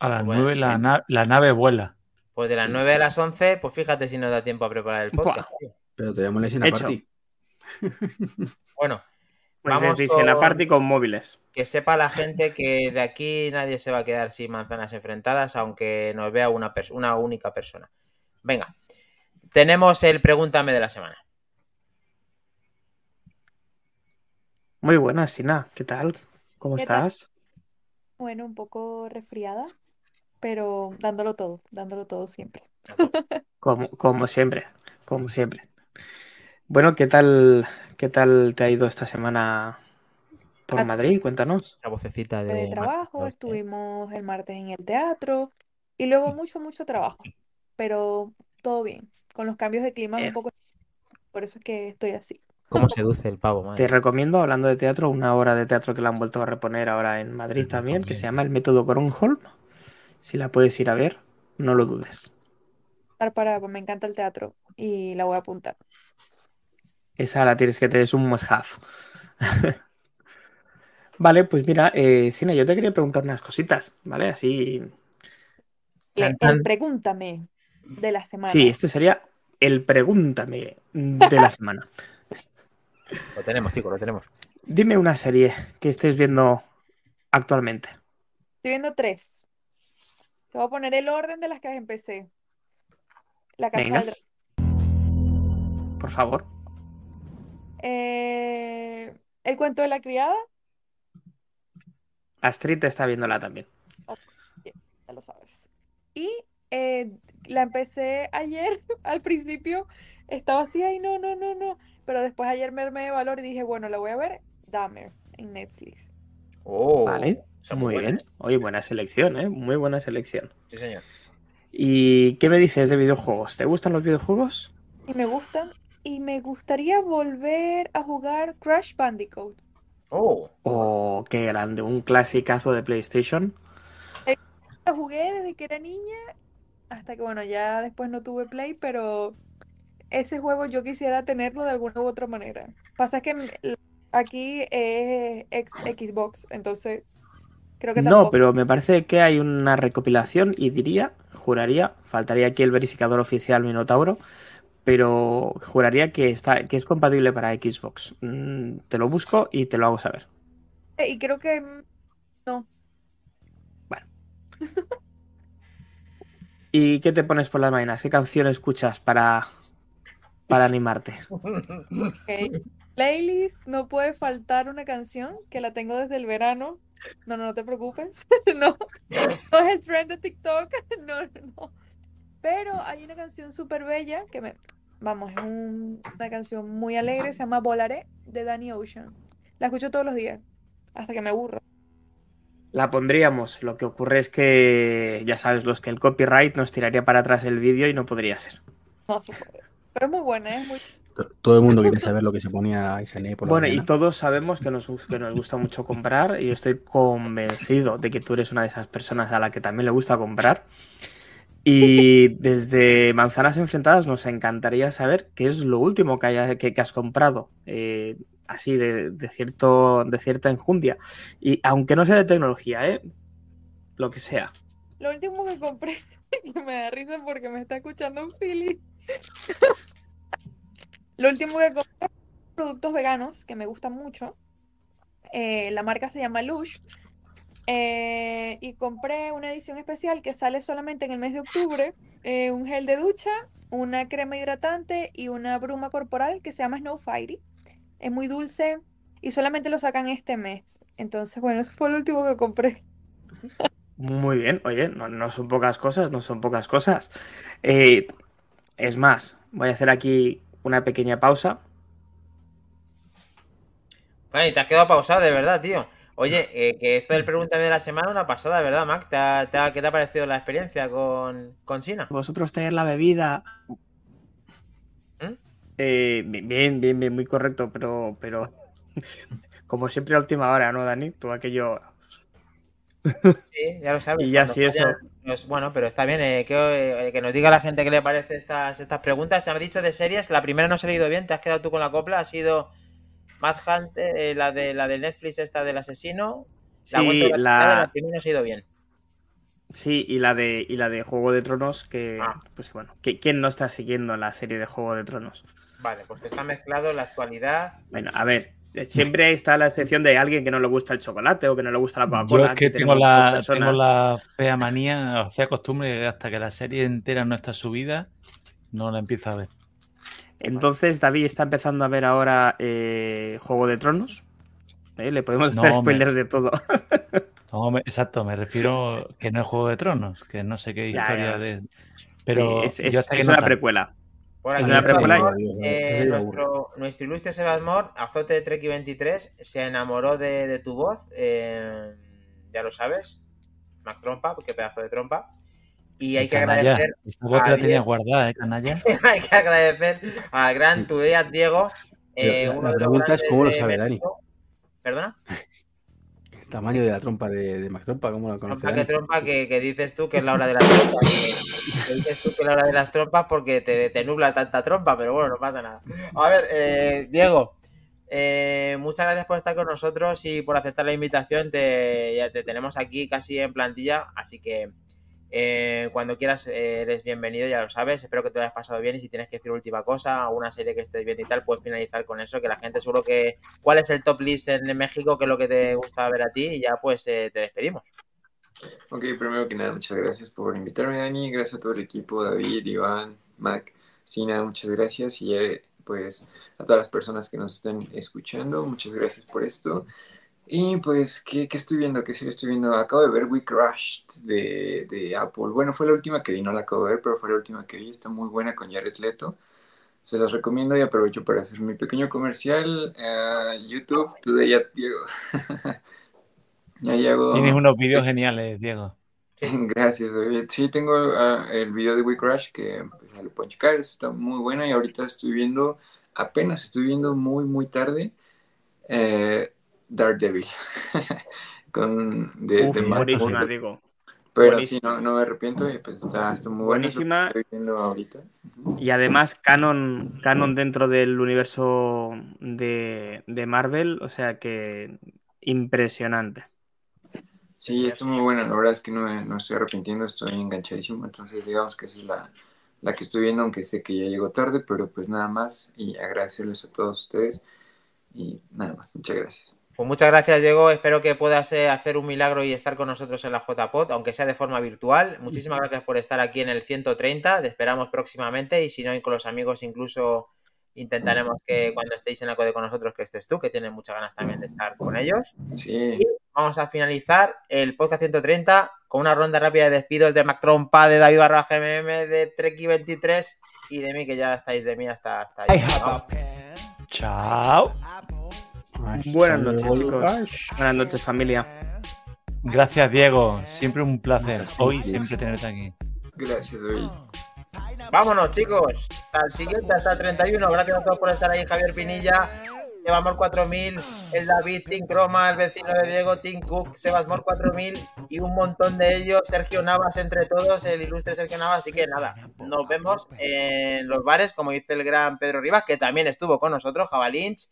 A las Bueno, 9 la, bien. na- la nave vuela. Pues de las 9 a las 11, pues fíjate si nos da tiempo a preparar el podcast, tío. Pero la escena Hecho. party. Bueno, Pues Vamos Isena con- Party con móviles. que sepa la gente que de aquí nadie se va a quedar sin manzanas enfrentadas, aunque nos vea una, pers- una única persona. Venga, tenemos el pregúntame de la semana. Muy buenas, Sina. ¿Qué tal? ¿Cómo ¿Qué tal? estás? Bueno, un poco resfriada, pero dándolo todo, dándolo todo siempre. Como, como siempre, como siempre. Bueno, ¿qué tal, qué tal te ha ido esta semana por Ah. Madrid? Cuéntanos. Esa vocecita de, de trabajo, ¿eh? estuvimos el martes en el teatro y luego mucho, mucho trabajo, pero todo bien. Con los cambios de clima Bien. un poco, por eso es que estoy así. ¿Cómo seduce el pavo, Te madre? recomiendo, hablando de teatro, una obra de teatro que la han vuelto a reponer ahora en Madrid también, que se llama El Método Gronholm. Si la puedes ir a ver, no lo dudes. Para, me encanta el teatro y la voy a apuntar. Esa la tienes que tener, es un must have. Vale, pues mira, eh, Sina, yo te quería preguntar unas cositas, ¿vale? Así. Chan, El pregúntame de la semana. Sí, esto sería el pregúntame de la semana. Lo tenemos, chicos, lo tenemos. Dime una serie que estés viendo actualmente. Estoy viendo tres. Te voy a poner el orden de las que empecé. La Casa Venga. del Dragón. Por favor. Eh, el cuento de la criada, Astrid está viéndola también. ya lo sabes. Y eh, la empecé ayer, al principio estaba así, ay, no, no, no, no. Pero después ayer me armé de valor y dije, bueno, la voy a ver, Dahmer, en Netflix. Oh, Vale, muy buena, bien. Oye, buena selección, ¿eh? Muy buena selección. Sí, señor. ¿Y qué me dices de videojuegos? ¿Te gustan los videojuegos? Y me gustan. Y me gustaría volver a jugar Crash Bandicoot. Oh, Oh, qué grande, un clasicazo de PlayStation. Lo jugué desde que era niña hasta que, bueno, ya después no tuve Play, pero ese juego yo quisiera tenerlo de alguna u otra manera. Pasa que aquí es ex- Xbox, entonces creo que No, tampoco. pero me parece que hay una recopilación y diría, juraría, faltaría aquí el verificador oficial Minotauro, pero juraría que está, que es compatible para Xbox. Mm, te lo busco y te lo hago saber. Y creo que mm, no. ¿Y qué te pones por las mañanas? ¿Qué canción escuchas para, para animarte? Playlist, no puede faltar una canción que la tengo desde el verano. No, no, no te preocupes. No, no es el trend de TikTok. No, no, no. Pero hay una canción súper bella que me, vamos, es un- una canción muy alegre, se llama Volaré de Danny Ocean. La escucho todos los días, hasta que me aburro. La pondríamos. Lo que ocurre es que, ya sabes, los que el copyright nos tiraría para atrás el vídeo y no podría ser. No se puede. Pero es muy buena, es muy... To- Todo el mundo quiere saber lo que se ponía Isané por la Bueno, y todos sabemos que nos, que nos gusta mucho comprar y yo estoy convencido de que tú eres una de esas personas a la que también le gusta comprar. Y desde Manzanas Enfrentadas nos encantaría saber qué es lo último que, haya- que, que has comprado, eh, así de, de cierto, de cierta enjundia. Y aunque no sea de tecnología, ¿eh? lo que sea. Lo último que compré, que me da risa porque me está escuchando un Philly. Lo último que compré, productos veganos que me gustan mucho. Eh, la marca se llama Lush. Eh, y compré una edición especial que sale solamente en el mes de octubre. eh, un gel de ducha, una crema hidratante y una bruma corporal que se llama Snow Fairy. Es muy dulce y solamente lo sacan este mes. Entonces, bueno, eso fue lo último que compré. Muy bien, oye, no, son pocas cosas, no son pocas cosas. Es más, voy a hacer aquí una pequeña pausa. Bueno, y te has quedado pausado, de verdad, tío. Oye, eh, que esto del pregúntame de la semana, una pasada, ¿verdad, Mac? ¿Te ha- te ha- ¿Qué te ha parecido la experiencia con, con Sina? Vosotros tener la bebida. ¿Mm? Eh, bien, bien, bien, muy correcto, pero, pero como siempre a última hora, ¿no, Dani? Todo aquello. Sí, ya lo sabes. Y ya sí, eso. los- bueno, pero está bien eh, que, eh, que nos diga la gente qué le parece estas, estas preguntas. Se han dicho de series, la primera no se ha leído bien, te has quedado tú con la copla, ha sido Mad Hunter, eh, la de la de Netflix esta del asesino. La, Sí, de la- la primera no se ha ido bien. Sí, y la de, y la de Juego de Tronos, que, Ah. pues bueno, que- ¿quién no está siguiendo la serie de Juego de Tronos? Vale, pues está mezclado la actualidad. Bueno, a ver, siempre está la excepción de alguien que no le gusta el chocolate o que no le gusta la Yo Coca-Cola. es que aquí tengo tenemos la, dos personas. tengo la fea manía, o fea costumbre, que hasta que la serie entera no está subida, no la empiezo a ver. Entonces, David está empezando a ver ahora eh, Juego de Tronos. ¿eh? Le podemos No, hacer hombre. spoilers de todo. No, me- exacto, me refiero que no es Juego de Tronos, que no sé qué historia ya, de. Pero Sí, es, es- yo que no una precuela. Por aquí. Mor, Dios, eh, nuestro, nuestro ilustre Sebas Mor, azote de Trek 23, se enamoró de, de tu voz. eh, ya lo sabes. Mac Trompa, qué pedazo de trompa. Y hay que Canalla, agradecer Esta voz a la tenía guardada, ¿eh, canalla? hay que agradecer al gran Tudeas Diego. eh, la- la pregunta es cómo lo sabe Dani. ¿Perdona? Tamaño de la trompa de, de Mac Trompa, ¿cómo la conoce? Trompa que trompa que, que dices tú que es la hora de las trompas. Que, que dices tú que es la hora de las trompas porque te, te nubla tanta trompa, pero bueno, no pasa nada. A ver, eh, Diego, eh, muchas gracias por estar con nosotros y por aceptar la invitación. Te, ya te tenemos aquí casi en plantilla, así que eh, cuando quieras eh, eres bienvenido, ya lo sabes. Espero que te lo hayas pasado bien y si tienes que decir última cosa, alguna serie que estés viendo y tal, puedes finalizar con eso, que la gente seguro que... ¿Cuál es el top list en México? ¿Qué es lo que te gusta ver a ti? Y ya pues eh, te despedimos. Ok, primero que nada, muchas gracias por invitarme, Dani. Gracias a todo el equipo, David, Iván, Mac, Sina, muchas gracias. Y eh, pues a todas las personas que nos estén escuchando, muchas gracias por esto. Y pues, ¿qué, qué estoy viendo? ¿Qué serie estoy viendo? Acabo de ver We Crushed de, de Apple. Bueno, fue la última que vi, no la acabo de ver, pero fue la última que vi. Está muy buena con Jared Leto. Se los recomiendo y aprovecho para hacer mi pequeño comercial. eh, YouTube, Today at Diego. Ahí hago... Tienes unos vídeos geniales, Diego. Gracias, David. Sí, tengo ah, el video de We Crash que pues, ya lo pueden checar, eso está muy buena y ahorita estoy viendo, apenas estoy viendo muy, muy tarde, eh, Daredevil. Con, de, Uf, de buenísima, digo. Pero buenísima. sí, no, no me arrepiento y pues está, está muy Buenísima. Estoy viendo ahorita. Y además, canon, canon dentro del universo de, de Marvel, o sea que impresionante. Sí, está muy buena, la verdad es que no, me- no estoy arrepintiendo, estoy enganchadísimo, entonces digamos que esa es la, la que estoy viendo, aunque sé que ya llegó tarde, pero pues nada más y agradecerles a todos ustedes y nada más, muchas gracias. Pues muchas gracias, Diego. Espero que puedas eh, hacer un milagro y estar con nosotros en la JPod, aunque sea de forma virtual. Muchísimas gracias por estar aquí en el 130. Te esperamos próximamente y si no, con los amigos incluso intentaremos que cuando estéis en la code con nosotros que estés tú, que tienes muchas ganas también de estar con ellos. Sí, Vamos a finalizar el podcast 130 con una ronda rápida de despidos de Mac Trompa, de David Barra GMM, de Treki23 y de mí, que ya estáis de mí hasta, hasta ahí. ¿no? Chao. Buenas noches, chicos. Buenas noches, familia. Gracias, Diego. Siempre un placer. Hoy siempre tenerte aquí. Gracias, hoy. Vámonos, chicos. Hasta el siguiente, hasta el 31. Gracias a todos por estar ahí, Javier Pinilla. Sebasmor 4000, el David Sin Croma, el vecino de Diego, Tim Cook, Sebasmor 4000 y un montón de ellos, Sergio Navas entre todos, el ilustre Sergio Navas. Así que nada, nos vemos en los bares, como dice el gran Pedro Rivas, que también estuvo con nosotros, Javalinch.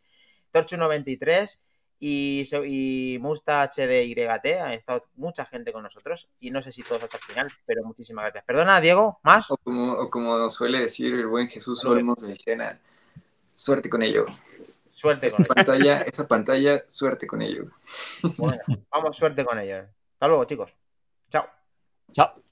Torchu93 y, y Musta HDYT. Ha estado mucha gente con nosotros y no sé si todos hasta el final, pero muchísimas gracias. Perdona, Diego, ¿más? O como, como nos suele decir el buen Jesús Olmos de Sena, suerte con ello. Suerte con ello. Esa pantalla, suerte con ello. Bueno, vamos, suerte con ello. Hasta luego, chicos. Chao. Chao.